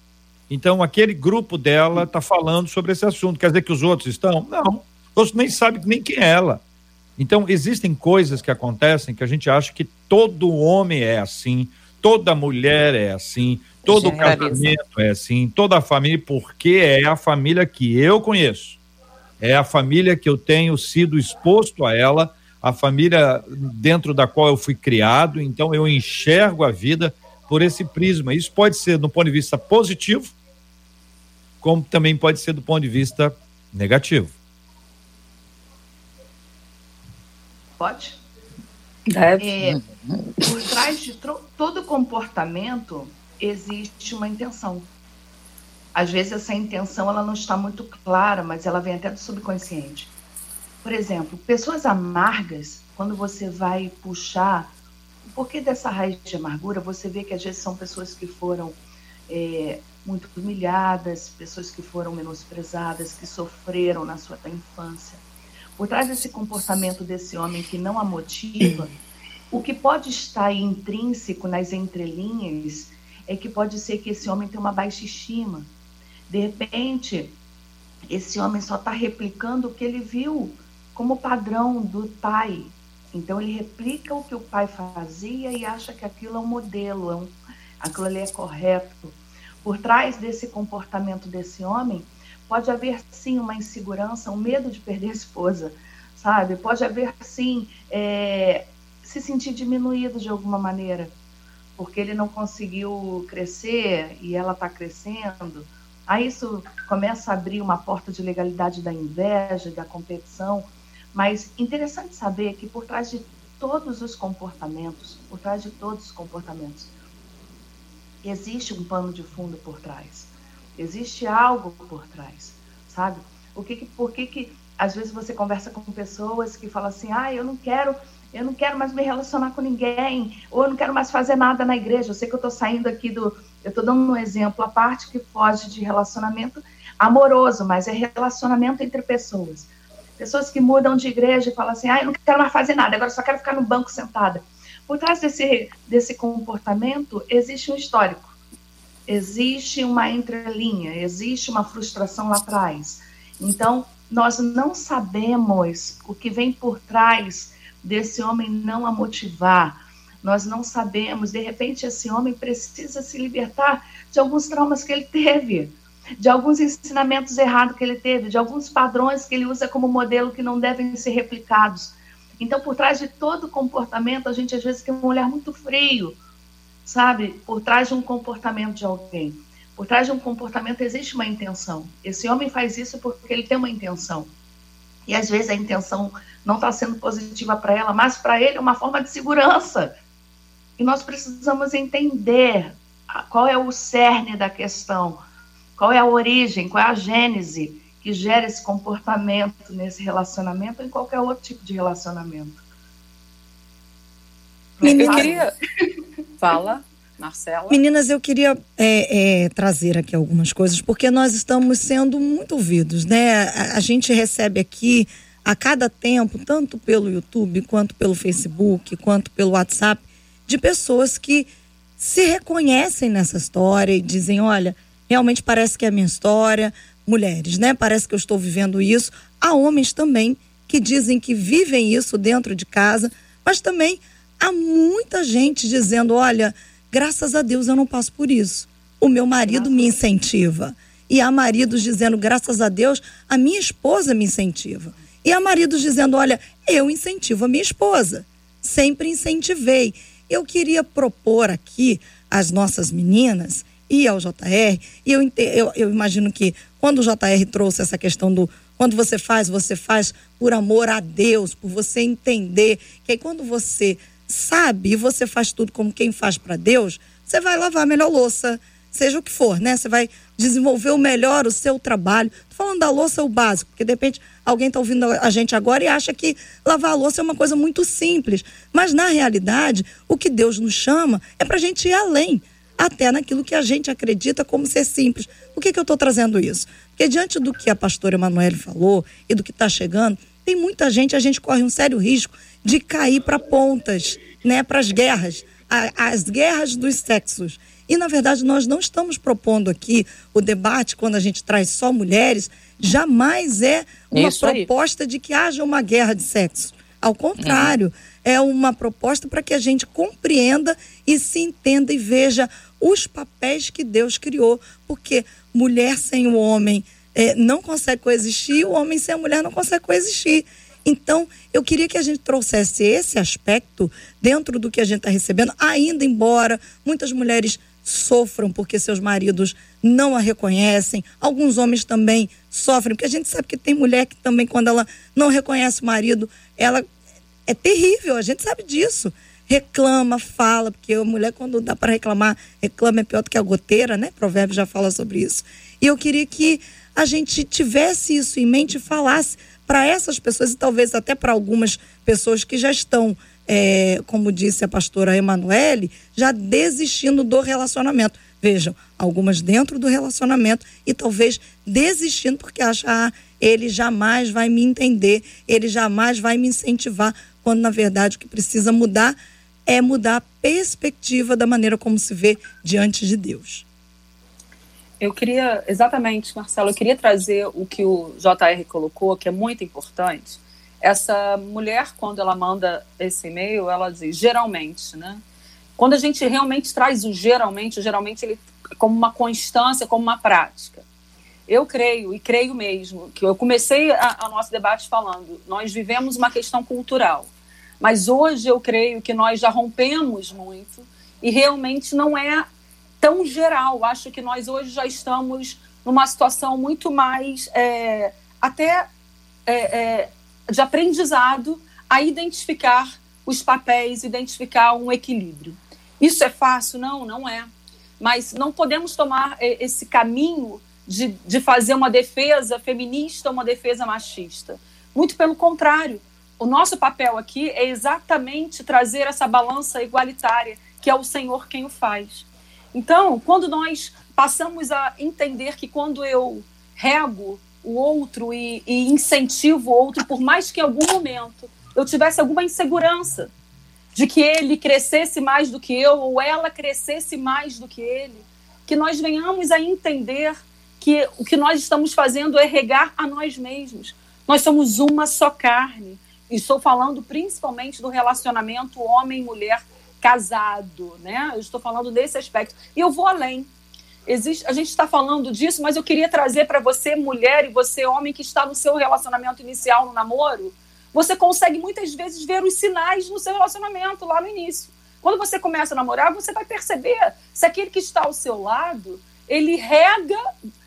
Então, aquele grupo dela está falando sobre esse assunto. Quer dizer que os outros estão? Não. Os nem sabem nem quem é ela. Então, existem coisas que acontecem que a gente acha que todo homem é assim, toda mulher é assim, todo casamento é assim, toda a família, porque é a família que eu conheço. É a família que eu tenho sido exposto a ela a família dentro da qual eu fui criado, então eu enxergo a vida por esse prisma. Isso pode ser do ponto de vista positivo, como também pode ser do ponto de vista negativo. Pode? É, por trás de todo comportamento existe uma intenção. Às vezes essa intenção ela não está muito clara, mas ela vem até do subconsciente. Por exemplo, pessoas amargas, quando você vai puxar o porquê dessa raiz de amargura, você vê que às vezes são pessoas que foram é, muito humilhadas, pessoas que foram menosprezadas, que sofreram na sua infância. Por trás desse comportamento desse homem que não a motiva, o que pode estar intrínseco nas entrelinhas é que pode ser que esse homem tenha uma baixa estima. De repente, esse homem só está replicando o que ele viu como padrão do pai. Então ele replica o que o pai fazia e acha que aquilo é um modelo, é um, aquilo ali é correto. Por trás desse comportamento desse homem, pode haver sim uma insegurança, um medo de perder a esposa, sabe? Pode haver sim é, se sentir diminuído de alguma maneira, porque ele não conseguiu crescer e ela está crescendo. Aí isso começa a abrir uma porta de legalidade da inveja, da competição mas interessante saber que por trás de todos os comportamentos, por trás de todos os comportamentos, existe um pano de fundo por trás. Existe algo por trás, sabe? O que, por que, que às vezes você conversa com pessoas que falam assim: "Ah, eu não quero, eu não quero mais me relacionar com ninguém, ou eu não quero mais fazer nada na igreja". Eu sei que eu estou saindo aqui do, eu estou dando um exemplo a parte que foge de relacionamento amoroso, mas é relacionamento entre pessoas. Pessoas que mudam de igreja e falam assim: ah, eu não quero mais fazer nada, agora só quero ficar no banco sentada. Por trás desse, desse comportamento existe um histórico, existe uma entrelinha, existe uma frustração lá atrás. Então, nós não sabemos o que vem por trás desse homem não a motivar. Nós não sabemos, de repente, esse homem precisa se libertar de alguns traumas que ele teve de alguns ensinamentos errados que ele teve, de alguns padrões que ele usa como modelo que não devem ser replicados. Então, por trás de todo comportamento, a gente às vezes tem um olhar muito frio, sabe? Por trás de um comportamento de alguém. Por trás de um comportamento existe uma intenção. Esse homem faz isso porque ele tem uma intenção. E às vezes a intenção não está sendo positiva para ela, mas para ele é uma forma de segurança. E nós precisamos entender qual é o cerne da questão qual é a origem, qual é a gênese que gera esse comportamento nesse relacionamento ou em qualquer outro tipo de relacionamento. Eu queria. <laughs> Fala, Marcela. Meninas, eu queria é, é, trazer aqui algumas coisas, porque nós estamos sendo muito ouvidos, né? A, a gente recebe aqui a cada tempo, tanto pelo YouTube, quanto pelo Facebook, quanto pelo WhatsApp, de pessoas que se reconhecem nessa história e dizem: olha, realmente parece que é a minha história. Mulheres, né? Parece que eu estou vivendo isso. Há homens também que dizem que vivem isso dentro de casa, mas também há muita gente dizendo: olha, graças a Deus eu não passo por isso. O meu marido me incentiva. E há maridos dizendo: graças a Deus, a minha esposa me incentiva. E há maridos dizendo: olha, eu incentivo a minha esposa. Sempre incentivei. Eu queria propor aqui às nossas meninas e ao JR, e eu, eu, eu imagino que quando o JR trouxe essa questão do quando você faz, você faz por amor a Deus, por você entender que aí quando você sabe e você faz tudo como quem faz para Deus, você vai lavar a melhor louça, seja o que for, né? Você vai desenvolver o melhor o seu trabalho. Tô falando da louça o básico, porque de repente alguém está ouvindo a gente agora e acha que lavar a louça é uma coisa muito simples. Mas na realidade, o que Deus nos chama é para a gente ir além, até naquilo que a gente acredita como ser simples. Por que, que eu estou trazendo isso? Porque diante do que a pastora Emanuele falou e do que está chegando, tem muita gente, a gente corre um sério risco de cair para pontas, né, para as guerras, a, as guerras dos sexos. E, na verdade, nós não estamos propondo aqui o debate, quando a gente traz só mulheres, jamais é uma Isso proposta aí. de que haja uma guerra de sexo. Ao contrário, uhum. é uma proposta para que a gente compreenda e se entenda e veja os papéis que Deus criou. Porque mulher sem o homem é, não consegue coexistir, o homem sem a mulher não consegue coexistir. Então, eu queria que a gente trouxesse esse aspecto dentro do que a gente está recebendo, ainda embora muitas mulheres sofram porque seus maridos não a reconhecem, alguns homens também sofrem, porque a gente sabe que tem mulher que também, quando ela não reconhece o marido, ela é terrível, a gente sabe disso. Reclama, fala, porque a mulher, quando dá para reclamar, reclama é pior do que a goteira, né? Provérbio já fala sobre isso. E eu queria que a gente tivesse isso em mente e falasse para essas pessoas e talvez até para algumas pessoas que já estão, é, como disse a pastora Emanuele, já desistindo do relacionamento. Vejam, algumas dentro do relacionamento e talvez desistindo porque acham, ah, ele jamais vai me entender, ele jamais vai me incentivar, quando na verdade o que precisa mudar é mudar a perspectiva da maneira como se vê diante de Deus. Eu queria, exatamente, Marcelo, eu queria trazer o que o JR colocou, que é muito importante. Essa mulher, quando ela manda esse e-mail, ela diz geralmente, né? Quando a gente realmente traz o geralmente, geralmente ele como uma constância, como uma prática. Eu creio, e creio mesmo, que eu comecei o nosso debate falando, nós vivemos uma questão cultural, mas hoje eu creio que nós já rompemos muito e realmente não é tão geral. Acho que nós hoje já estamos numa situação muito mais é, até é, é, de aprendizado a identificar os papéis, identificar um equilíbrio. Isso é fácil? Não, não é. Mas não podemos tomar é, esse caminho de, de fazer uma defesa feminista, uma defesa machista. Muito pelo contrário. O nosso papel aqui é exatamente trazer essa balança igualitária, que é o Senhor quem o faz. Então, quando nós passamos a entender que quando eu rego o outro e, e incentivo o outro, por mais que em algum momento eu tivesse alguma insegurança de que ele crescesse mais do que eu ou ela crescesse mais do que ele, que nós venhamos a entender que o que nós estamos fazendo é regar a nós mesmos. Nós somos uma só carne. E estou falando principalmente do relacionamento homem-mulher casado, né? Eu estou falando desse aspecto. E eu vou além. Existe, a gente está falando disso, mas eu queria trazer para você, mulher, e você, homem, que está no seu relacionamento inicial, no namoro, você consegue muitas vezes ver os sinais no seu relacionamento lá no início. Quando você começa a namorar, você vai perceber se aquele que está ao seu lado, ele rega,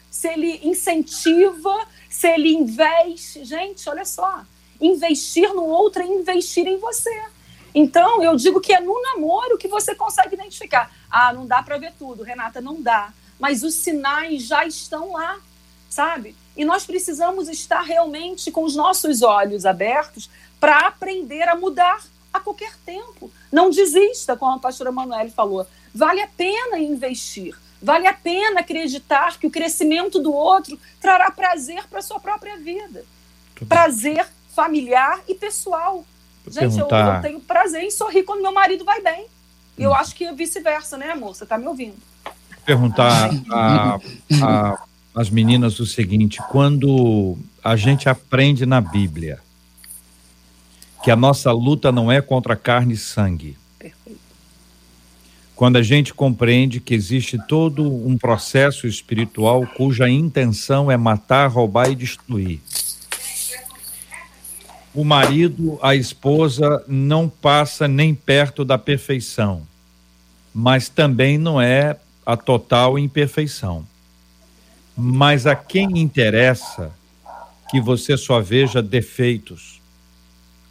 se ele incentiva, se ele investe. Gente, olha só, investir no outro é investir em você. Então, eu digo que é no namoro que você consegue identificar. Ah, não dá para ver tudo, Renata, não dá. Mas os sinais já estão lá, sabe? E nós precisamos estar realmente com os nossos olhos abertos para aprender a mudar a qualquer tempo. Não desista, como a pastora Manoel falou. Vale a pena investir. Vale a pena acreditar que o crescimento do outro trará prazer para a sua própria vida. Prazer familiar e pessoal. Gente, eu, eu, tenho prazer em sorrir quando meu marido vai bem. E eu hum. acho que é vice-versa, né, amor? Você está me ouvindo? Perguntar a, a, as meninas o seguinte: quando a gente aprende na Bíblia que a nossa luta não é contra carne e sangue, quando a gente compreende que existe todo um processo espiritual cuja intenção é matar, roubar e destruir o marido, a esposa não passa nem perto da perfeição, mas também não é a total imperfeição. Mas a quem interessa que você só veja defeitos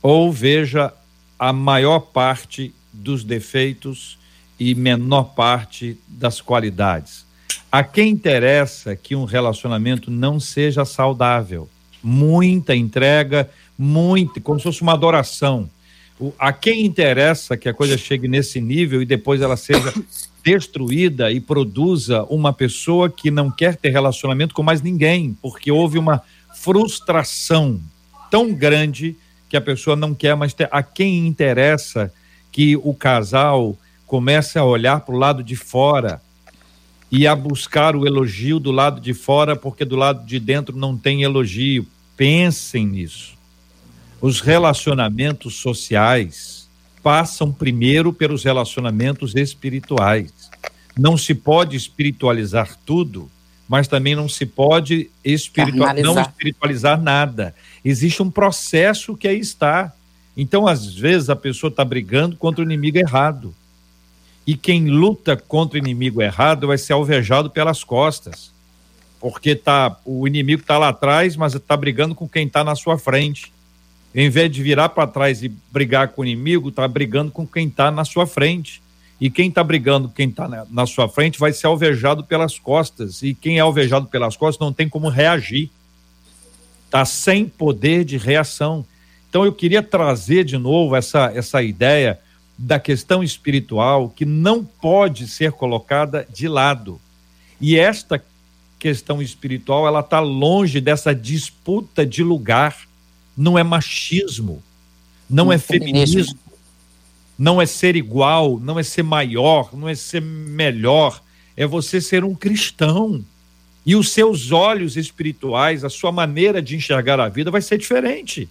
ou veja a maior parte dos defeitos e menor parte das qualidades. A quem interessa que um relacionamento não seja saudável, muita entrega, muito, como se fosse uma adoração. O, a quem interessa que a coisa chegue nesse nível e depois ela seja <coughs> destruída e produza uma pessoa que não quer ter relacionamento com mais ninguém, porque houve uma frustração tão grande que a pessoa não quer mais ter. A quem interessa que o casal comece a olhar para o lado de fora e a buscar o elogio do lado de fora, porque do lado de dentro não tem elogio. Pensem nisso os relacionamentos sociais passam primeiro pelos relacionamentos espirituais. Não se pode espiritualizar tudo, mas também não se pode espiritual, não espiritualizar nada. Existe um processo que aí está. Então, às vezes, a pessoa está brigando contra o inimigo errado. E quem luta contra o inimigo errado vai ser alvejado pelas costas. Porque tá, o inimigo está lá atrás, mas está brigando com quem está na sua frente em vez de virar para trás e brigar com o inimigo, está brigando com quem está na sua frente. E quem está brigando com quem está na, na, sua frente vai ser alvejado pelas costas. E quem é alvejado pelas costas não tem como reagir. Está sem poder de reação. Então eu queria trazer de novo essa, essa ideia da questão espiritual que não pode ser colocada de lado. E esta questão espiritual, ela está longe dessa disputa de lugar não é machismo, não é feminismo, não é ser igual, não é ser maior, não é ser melhor, é você ser um cristão. E os seus olhos espirituais, a sua maneira de enxergar a vida vai ser diferente.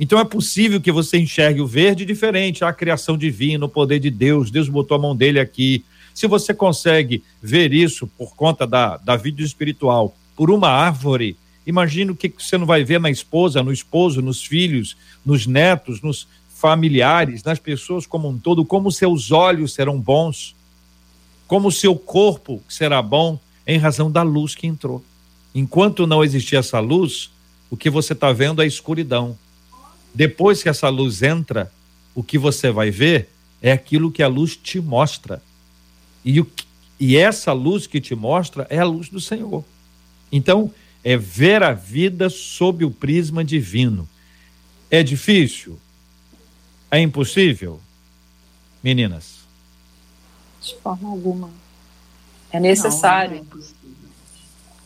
Então é possível que você enxergue o verde diferente, a criação divina, o poder de Deus, Deus botou a mão dele aqui. Se você consegue ver isso por conta da, da vida espiritual, por uma árvore, Imagina o que você não vai ver na esposa, no esposo, nos filhos, nos netos, nos familiares, nas pessoas como um todo, como seus olhos serão bons, como seu corpo será bom em razão da luz que entrou. Enquanto não existir essa luz, o que você está vendo é escuridão. Depois que essa luz entra, o que você vai ver é aquilo que a luz te mostra. E, o, e essa luz que te mostra é a luz do Senhor. Então, é ver a vida sob o prisma divino. É difícil? É impossível? Meninas? De forma alguma. É necessário. Não, não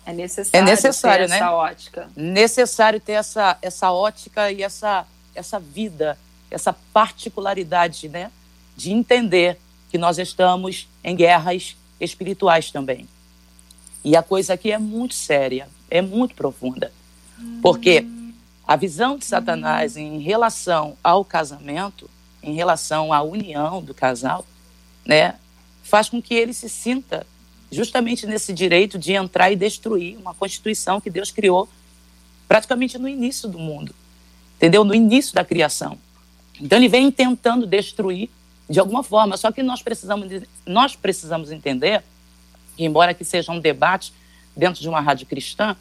é, é necessário, é necessário ter né? essa ótica. Necessário ter essa, essa ótica e essa, essa vida, essa particularidade, né? De entender que nós estamos em guerras espirituais também. E a coisa aqui é muito séria é muito profunda. Porque a visão de Satanás em relação ao casamento, em relação à união do casal, né, faz com que ele se sinta justamente nesse direito de entrar e destruir uma constituição que Deus criou praticamente no início do mundo, entendeu? No início da criação. Então ele vem tentando destruir de alguma forma, só que nós precisamos nós precisamos entender, embora que seja um debate dentro de uma rádio cristã,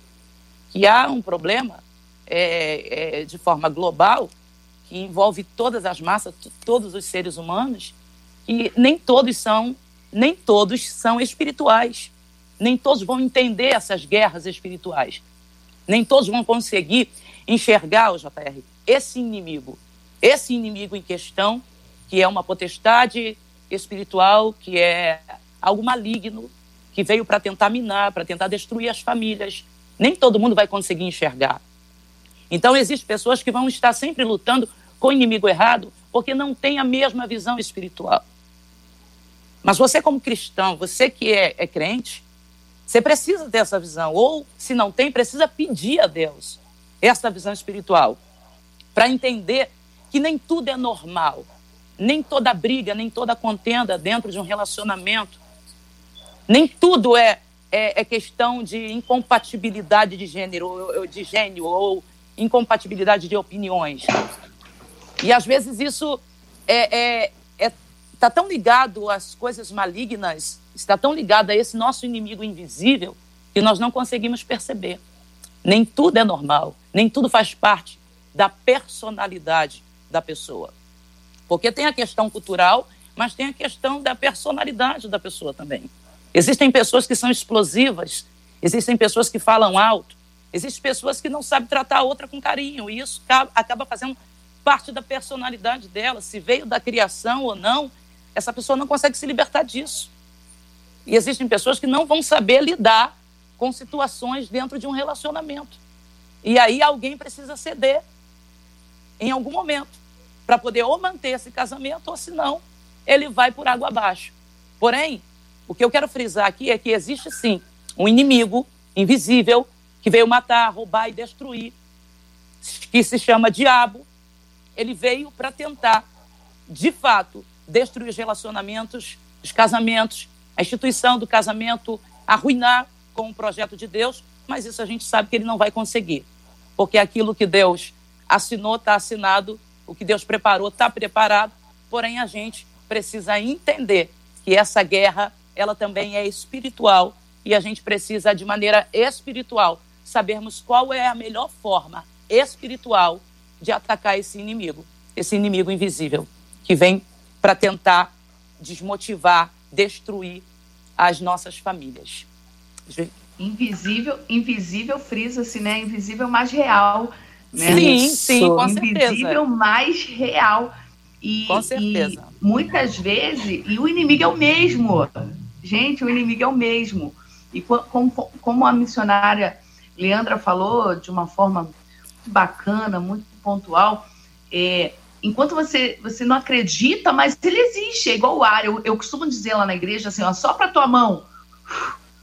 que há um problema é, é, de forma global que envolve todas as massas, todos os seres humanos, e nem todos são nem todos são espirituais, nem todos vão entender essas guerras espirituais. Nem todos vão conseguir enxergar, o JR, esse inimigo, esse inimigo em questão, que é uma potestade espiritual, que é algo maligno, que veio para tentar minar, para tentar destruir as famílias. Nem todo mundo vai conseguir enxergar. Então, existem pessoas que vão estar sempre lutando com o inimigo errado porque não tem a mesma visão espiritual. Mas você, como cristão, você que é, é crente, você precisa ter essa visão. Ou, se não tem, precisa pedir a Deus essa visão espiritual para entender que nem tudo é normal. Nem toda briga, nem toda contenda dentro de um relacionamento, nem tudo é, é, é questão de incompatibilidade de gênero, de gênio ou incompatibilidade de opiniões. E às vezes isso é, é, é, tá tão ligado às coisas malignas, está tão ligado a esse nosso inimigo invisível que nós não conseguimos perceber. Nem tudo é normal, nem tudo faz parte da personalidade da pessoa. Porque tem a questão cultural, mas tem a questão da personalidade da pessoa também. Existem pessoas que são explosivas, existem pessoas que falam alto, existem pessoas que não sabem tratar a outra com carinho, e isso acaba fazendo parte da personalidade dela, se veio da criação ou não, essa pessoa não consegue se libertar disso. E existem pessoas que não vão saber lidar com situações dentro de um relacionamento. E aí alguém precisa ceder em algum momento para poder ou manter esse casamento ou senão ele vai por água abaixo. Porém, o que eu quero frisar aqui é que existe sim um inimigo invisível que veio matar, roubar e destruir, que se chama diabo, ele veio para tentar, de fato, destruir os relacionamentos, os casamentos, a instituição do casamento, arruinar com o projeto de Deus, mas isso a gente sabe que ele não vai conseguir, porque aquilo que Deus assinou está assinado, o que Deus preparou está preparado, porém a gente precisa entender que essa guerra ela também é espiritual e a gente precisa de maneira espiritual sabermos qual é a melhor forma espiritual de atacar esse inimigo, esse inimigo invisível, que vem para tentar desmotivar, destruir as nossas famílias. Invisível, invisível frisa-se, né? Invisível mais real. Né? Sim, sim, com invisível certeza. Invisível mais real. E, com certeza. E muitas vezes, e o inimigo é o mesmo. Gente, o inimigo é o mesmo. E como, como a missionária Leandra falou de uma forma bacana, muito pontual, é, enquanto você, você não acredita, mas ele existe, é igual o ar. Eu, eu costumo dizer lá na igreja assim, ó, só para tua mão,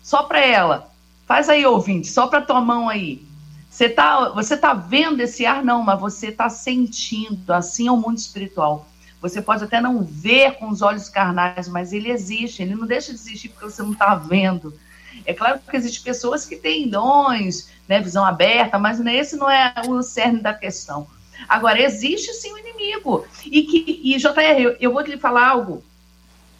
só para ela. Faz aí, ouvinte, só para tua mão aí. Você tá, você tá vendo esse ar? Não, mas você tá sentindo. Assim é o mundo espiritual. Você pode até não ver com os olhos carnais, mas ele existe. Ele não deixa de existir porque você não está vendo. É claro que existem pessoas que têm dons, né, visão aberta, mas esse não é o cerne da questão. Agora, existe sim o inimigo. E, que, e JR, eu, eu vou lhe falar algo.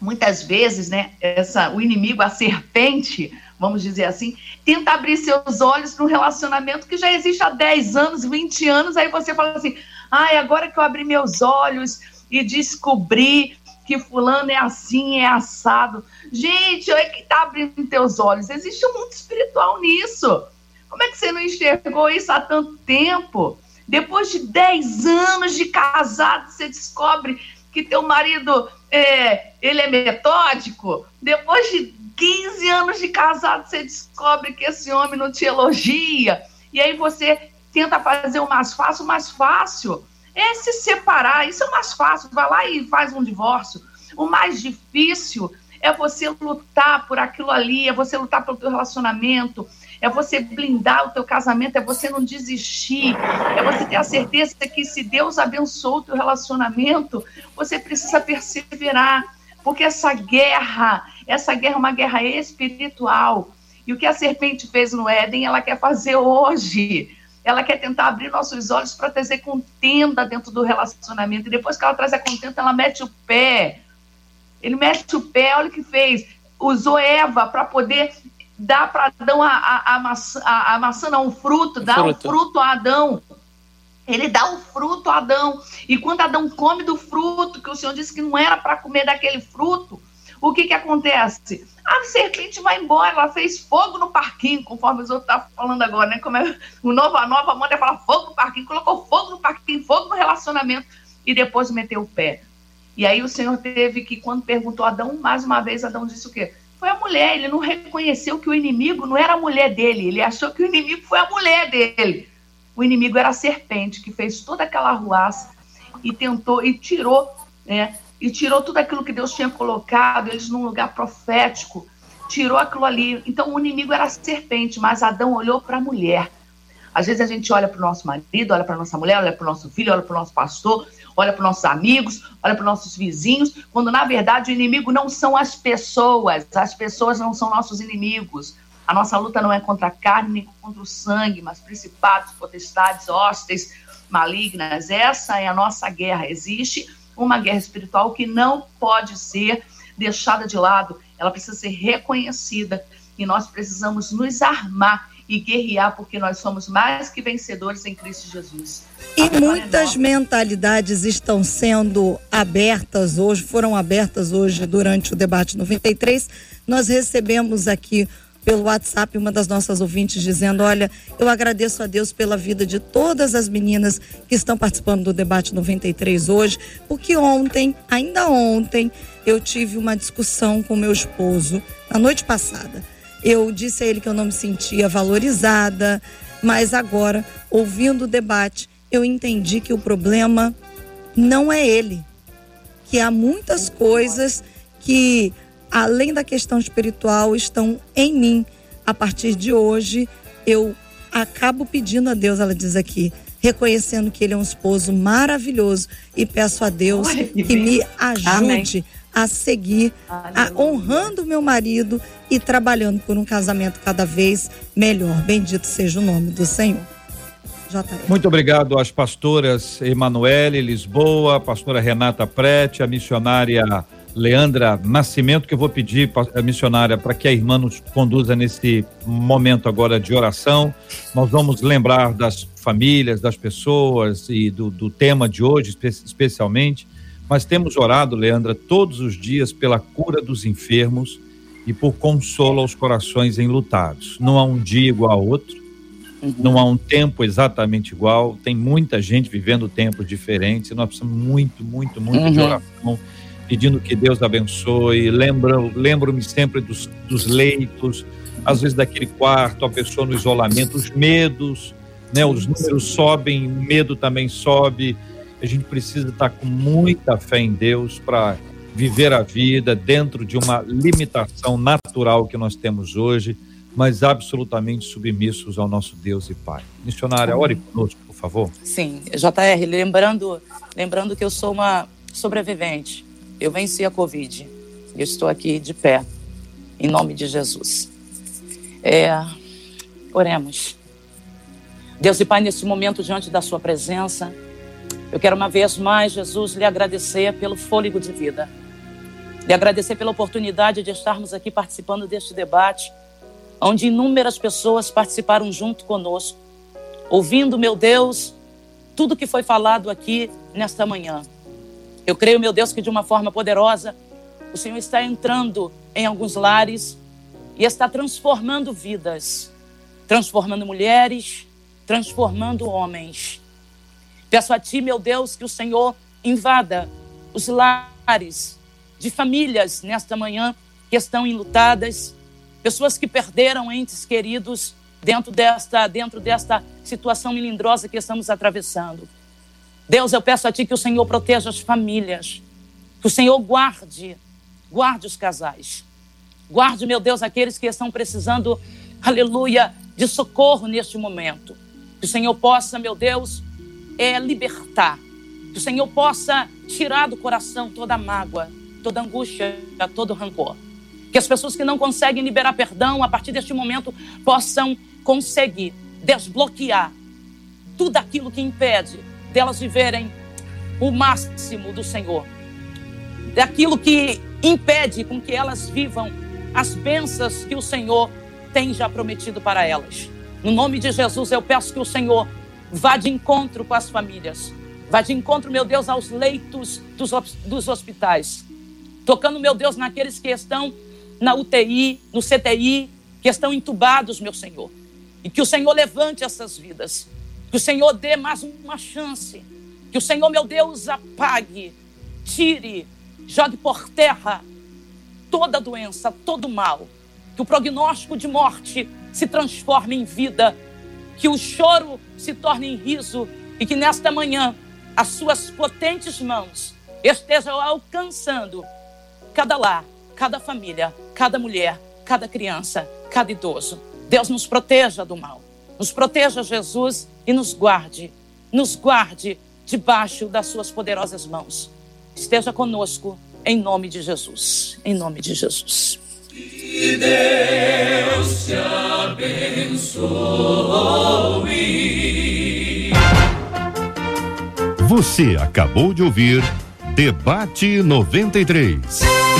Muitas vezes, né, essa, o inimigo, a serpente, vamos dizer assim, tenta abrir seus olhos para um relacionamento que já existe há 10 anos, 20 anos, aí você fala assim, ai, agora que eu abri meus olhos e descobri que fulano é assim, é assado. Gente, olha que está abrindo teus olhos. Existe um mundo espiritual nisso. Como é que você não enxergou isso há tanto tempo? Depois de 10 anos de casado, você descobre que teu marido é, ele é metódico. Depois de 15 anos de casado, você descobre que esse homem não te elogia. E aí você tenta fazer o mais fácil, o mais fácil é se separar. Isso é o mais fácil. Vai lá e faz um divórcio. O mais difícil é você lutar por aquilo ali, é você lutar pelo teu relacionamento, é você blindar o teu casamento, é você não desistir, é você ter a certeza que se Deus abençoou o teu relacionamento, você precisa perseverar, porque essa guerra, essa guerra é uma guerra espiritual. E o que a serpente fez no Éden, ela quer fazer hoje. Ela quer tentar abrir nossos olhos para trazer contenda dentro do relacionamento. E depois que ela traz a contenda, ela mete o pé. Ele mete o pé, olha o que fez. Usou Eva para poder dar para Adão a, a, a, maçã, a, a maçã, não, o fruto, dar o fruto a Adão. Ele dá o fruto a Adão. E quando Adão come do fruto, que o Senhor disse que não era para comer daquele fruto, o que que acontece? A serpente vai embora, ela fez fogo no parquinho, conforme os outros estavam falando agora, né? Como é, o novo, a nova moda fala fogo no parquinho, colocou fogo no parquinho, fogo no relacionamento e depois meteu o pé. E aí o Senhor teve que, quando perguntou a Adão, mais uma vez, Adão disse o quê? Foi a mulher, ele não reconheceu que o inimigo não era a mulher dele, ele achou que o inimigo foi a mulher dele. O inimigo era a serpente que fez toda aquela arruaça e tentou e tirou, né? E tirou tudo aquilo que Deus tinha colocado eles num lugar profético, tirou aquilo ali. Então o inimigo era a serpente, mas Adão olhou para a mulher. Às vezes a gente olha para o nosso marido, olha para nossa mulher, olha para o nosso filho, olha para o nosso pastor, olha para os nossos amigos, olha para os nossos vizinhos, quando na verdade o inimigo não são as pessoas, as pessoas não são nossos inimigos. A nossa luta não é contra a carne nem contra o sangue, mas principados, potestades, hostes malignas. Essa é a nossa guerra. Existe uma guerra espiritual que não pode ser deixada de lado, ela precisa ser reconhecida e nós precisamos nos armar e guerrear, porque nós somos mais que vencedores em Cristo Jesus. E muitas mentalidades estão sendo abertas hoje, foram abertas hoje durante o debate 93. Nós recebemos aqui pelo WhatsApp uma das nossas ouvintes dizendo: Olha, eu agradeço a Deus pela vida de todas as meninas que estão participando do debate 93 hoje, porque ontem, ainda ontem, eu tive uma discussão com meu esposo na noite passada eu disse a ele que eu não me sentia valorizada, mas agora, ouvindo o debate, eu entendi que o problema não é ele. Que há muitas coisas que, além da questão espiritual, estão em mim. A partir de hoje, eu acabo pedindo a Deus, ela diz aqui, reconhecendo que ele é um esposo maravilhoso e peço a Deus que me ajude Amém a seguir, a, honrando meu marido e trabalhando por um casamento cada vez melhor. Bendito seja o nome do Senhor. Muito obrigado às pastoras Emanuele Lisboa, a pastora Renata Prete, a missionária Leandra Nascimento, que eu vou pedir a missionária para que a irmã nos conduza nesse momento agora de oração. Nós vamos lembrar das famílias, das pessoas e do, do tema de hoje, espe especialmente. Mas temos orado, Leandra, todos os dias pela cura dos enfermos e por consolo aos corações enlutados. Não há um dia igual a outro, uhum. não há um tempo exatamente igual, tem muita gente vivendo tempos diferentes e nós precisamos muito, muito, muito uhum. de oração, pedindo que Deus abençoe. Lembro, lembro-me sempre dos, dos leitos, às vezes daquele quarto, a pessoa no isolamento, os medos, né? Os números sobem, o medo também sobe a gente precisa estar com muita fé em Deus para viver a vida dentro de uma limitação natural que nós temos hoje, mas absolutamente submissos ao nosso Deus e Pai. Missionária, ore conosco, por favor. Sim, JR, lembrando, lembrando que eu sou uma sobrevivente. Eu venci a Covid. Eu estou aqui de pé, em nome de Jesus. É, oremos. Deus e Pai, nesse momento, diante da Sua presença, eu quero uma vez mais, Jesus, lhe agradecer pelo fôlego de vida. Lhe agradecer pela oportunidade de estarmos aqui participando deste debate, onde inúmeras pessoas participaram junto conosco, ouvindo, meu Deus, tudo que foi falado aqui nesta manhã. Eu creio, meu Deus, que de uma forma poderosa, o Senhor está entrando em alguns lares e está transformando vidas, transformando mulheres, transformando homens. Peço a Ti, meu Deus, que o Senhor invada os lares de famílias nesta manhã que estão enlutadas, pessoas que perderam entes queridos dentro desta, dentro desta situação melindrosa que estamos atravessando. Deus, eu peço a Ti que o Senhor proteja as famílias, que o Senhor guarde, guarde os casais. Guarde, meu Deus, aqueles que estão precisando, aleluia, de socorro neste momento. Que o Senhor possa, meu Deus, é libertar. Que o Senhor possa tirar do coração toda mágoa, toda angústia, todo rancor. Que as pessoas que não conseguem liberar perdão, a partir deste momento, possam conseguir desbloquear tudo aquilo que impede delas viverem o máximo do Senhor. Daquilo que impede com que elas vivam as bênçãos que o Senhor tem já prometido para elas. No nome de Jesus, eu peço que o Senhor Vá de encontro com as famílias. Vá de encontro, meu Deus, aos leitos dos, dos hospitais. Tocando, meu Deus, naqueles que estão na UTI, no CTI, que estão entubados, meu Senhor. E que o Senhor levante essas vidas. Que o Senhor dê mais uma chance. Que o Senhor, meu Deus, apague, tire, jogue por terra toda doença, todo mal. Que o prognóstico de morte se transforme em vida. Que o choro se torne em riso. E que nesta manhã as suas potentes mãos estejam alcançando cada lar, cada família, cada mulher, cada criança, cada idoso. Deus nos proteja do mal. Nos proteja, Jesus, e nos guarde. Nos guarde debaixo das suas poderosas mãos. Esteja conosco em nome de Jesus. Em nome de Jesus. Que Deus te abençoe. Você acabou de ouvir Debate 93.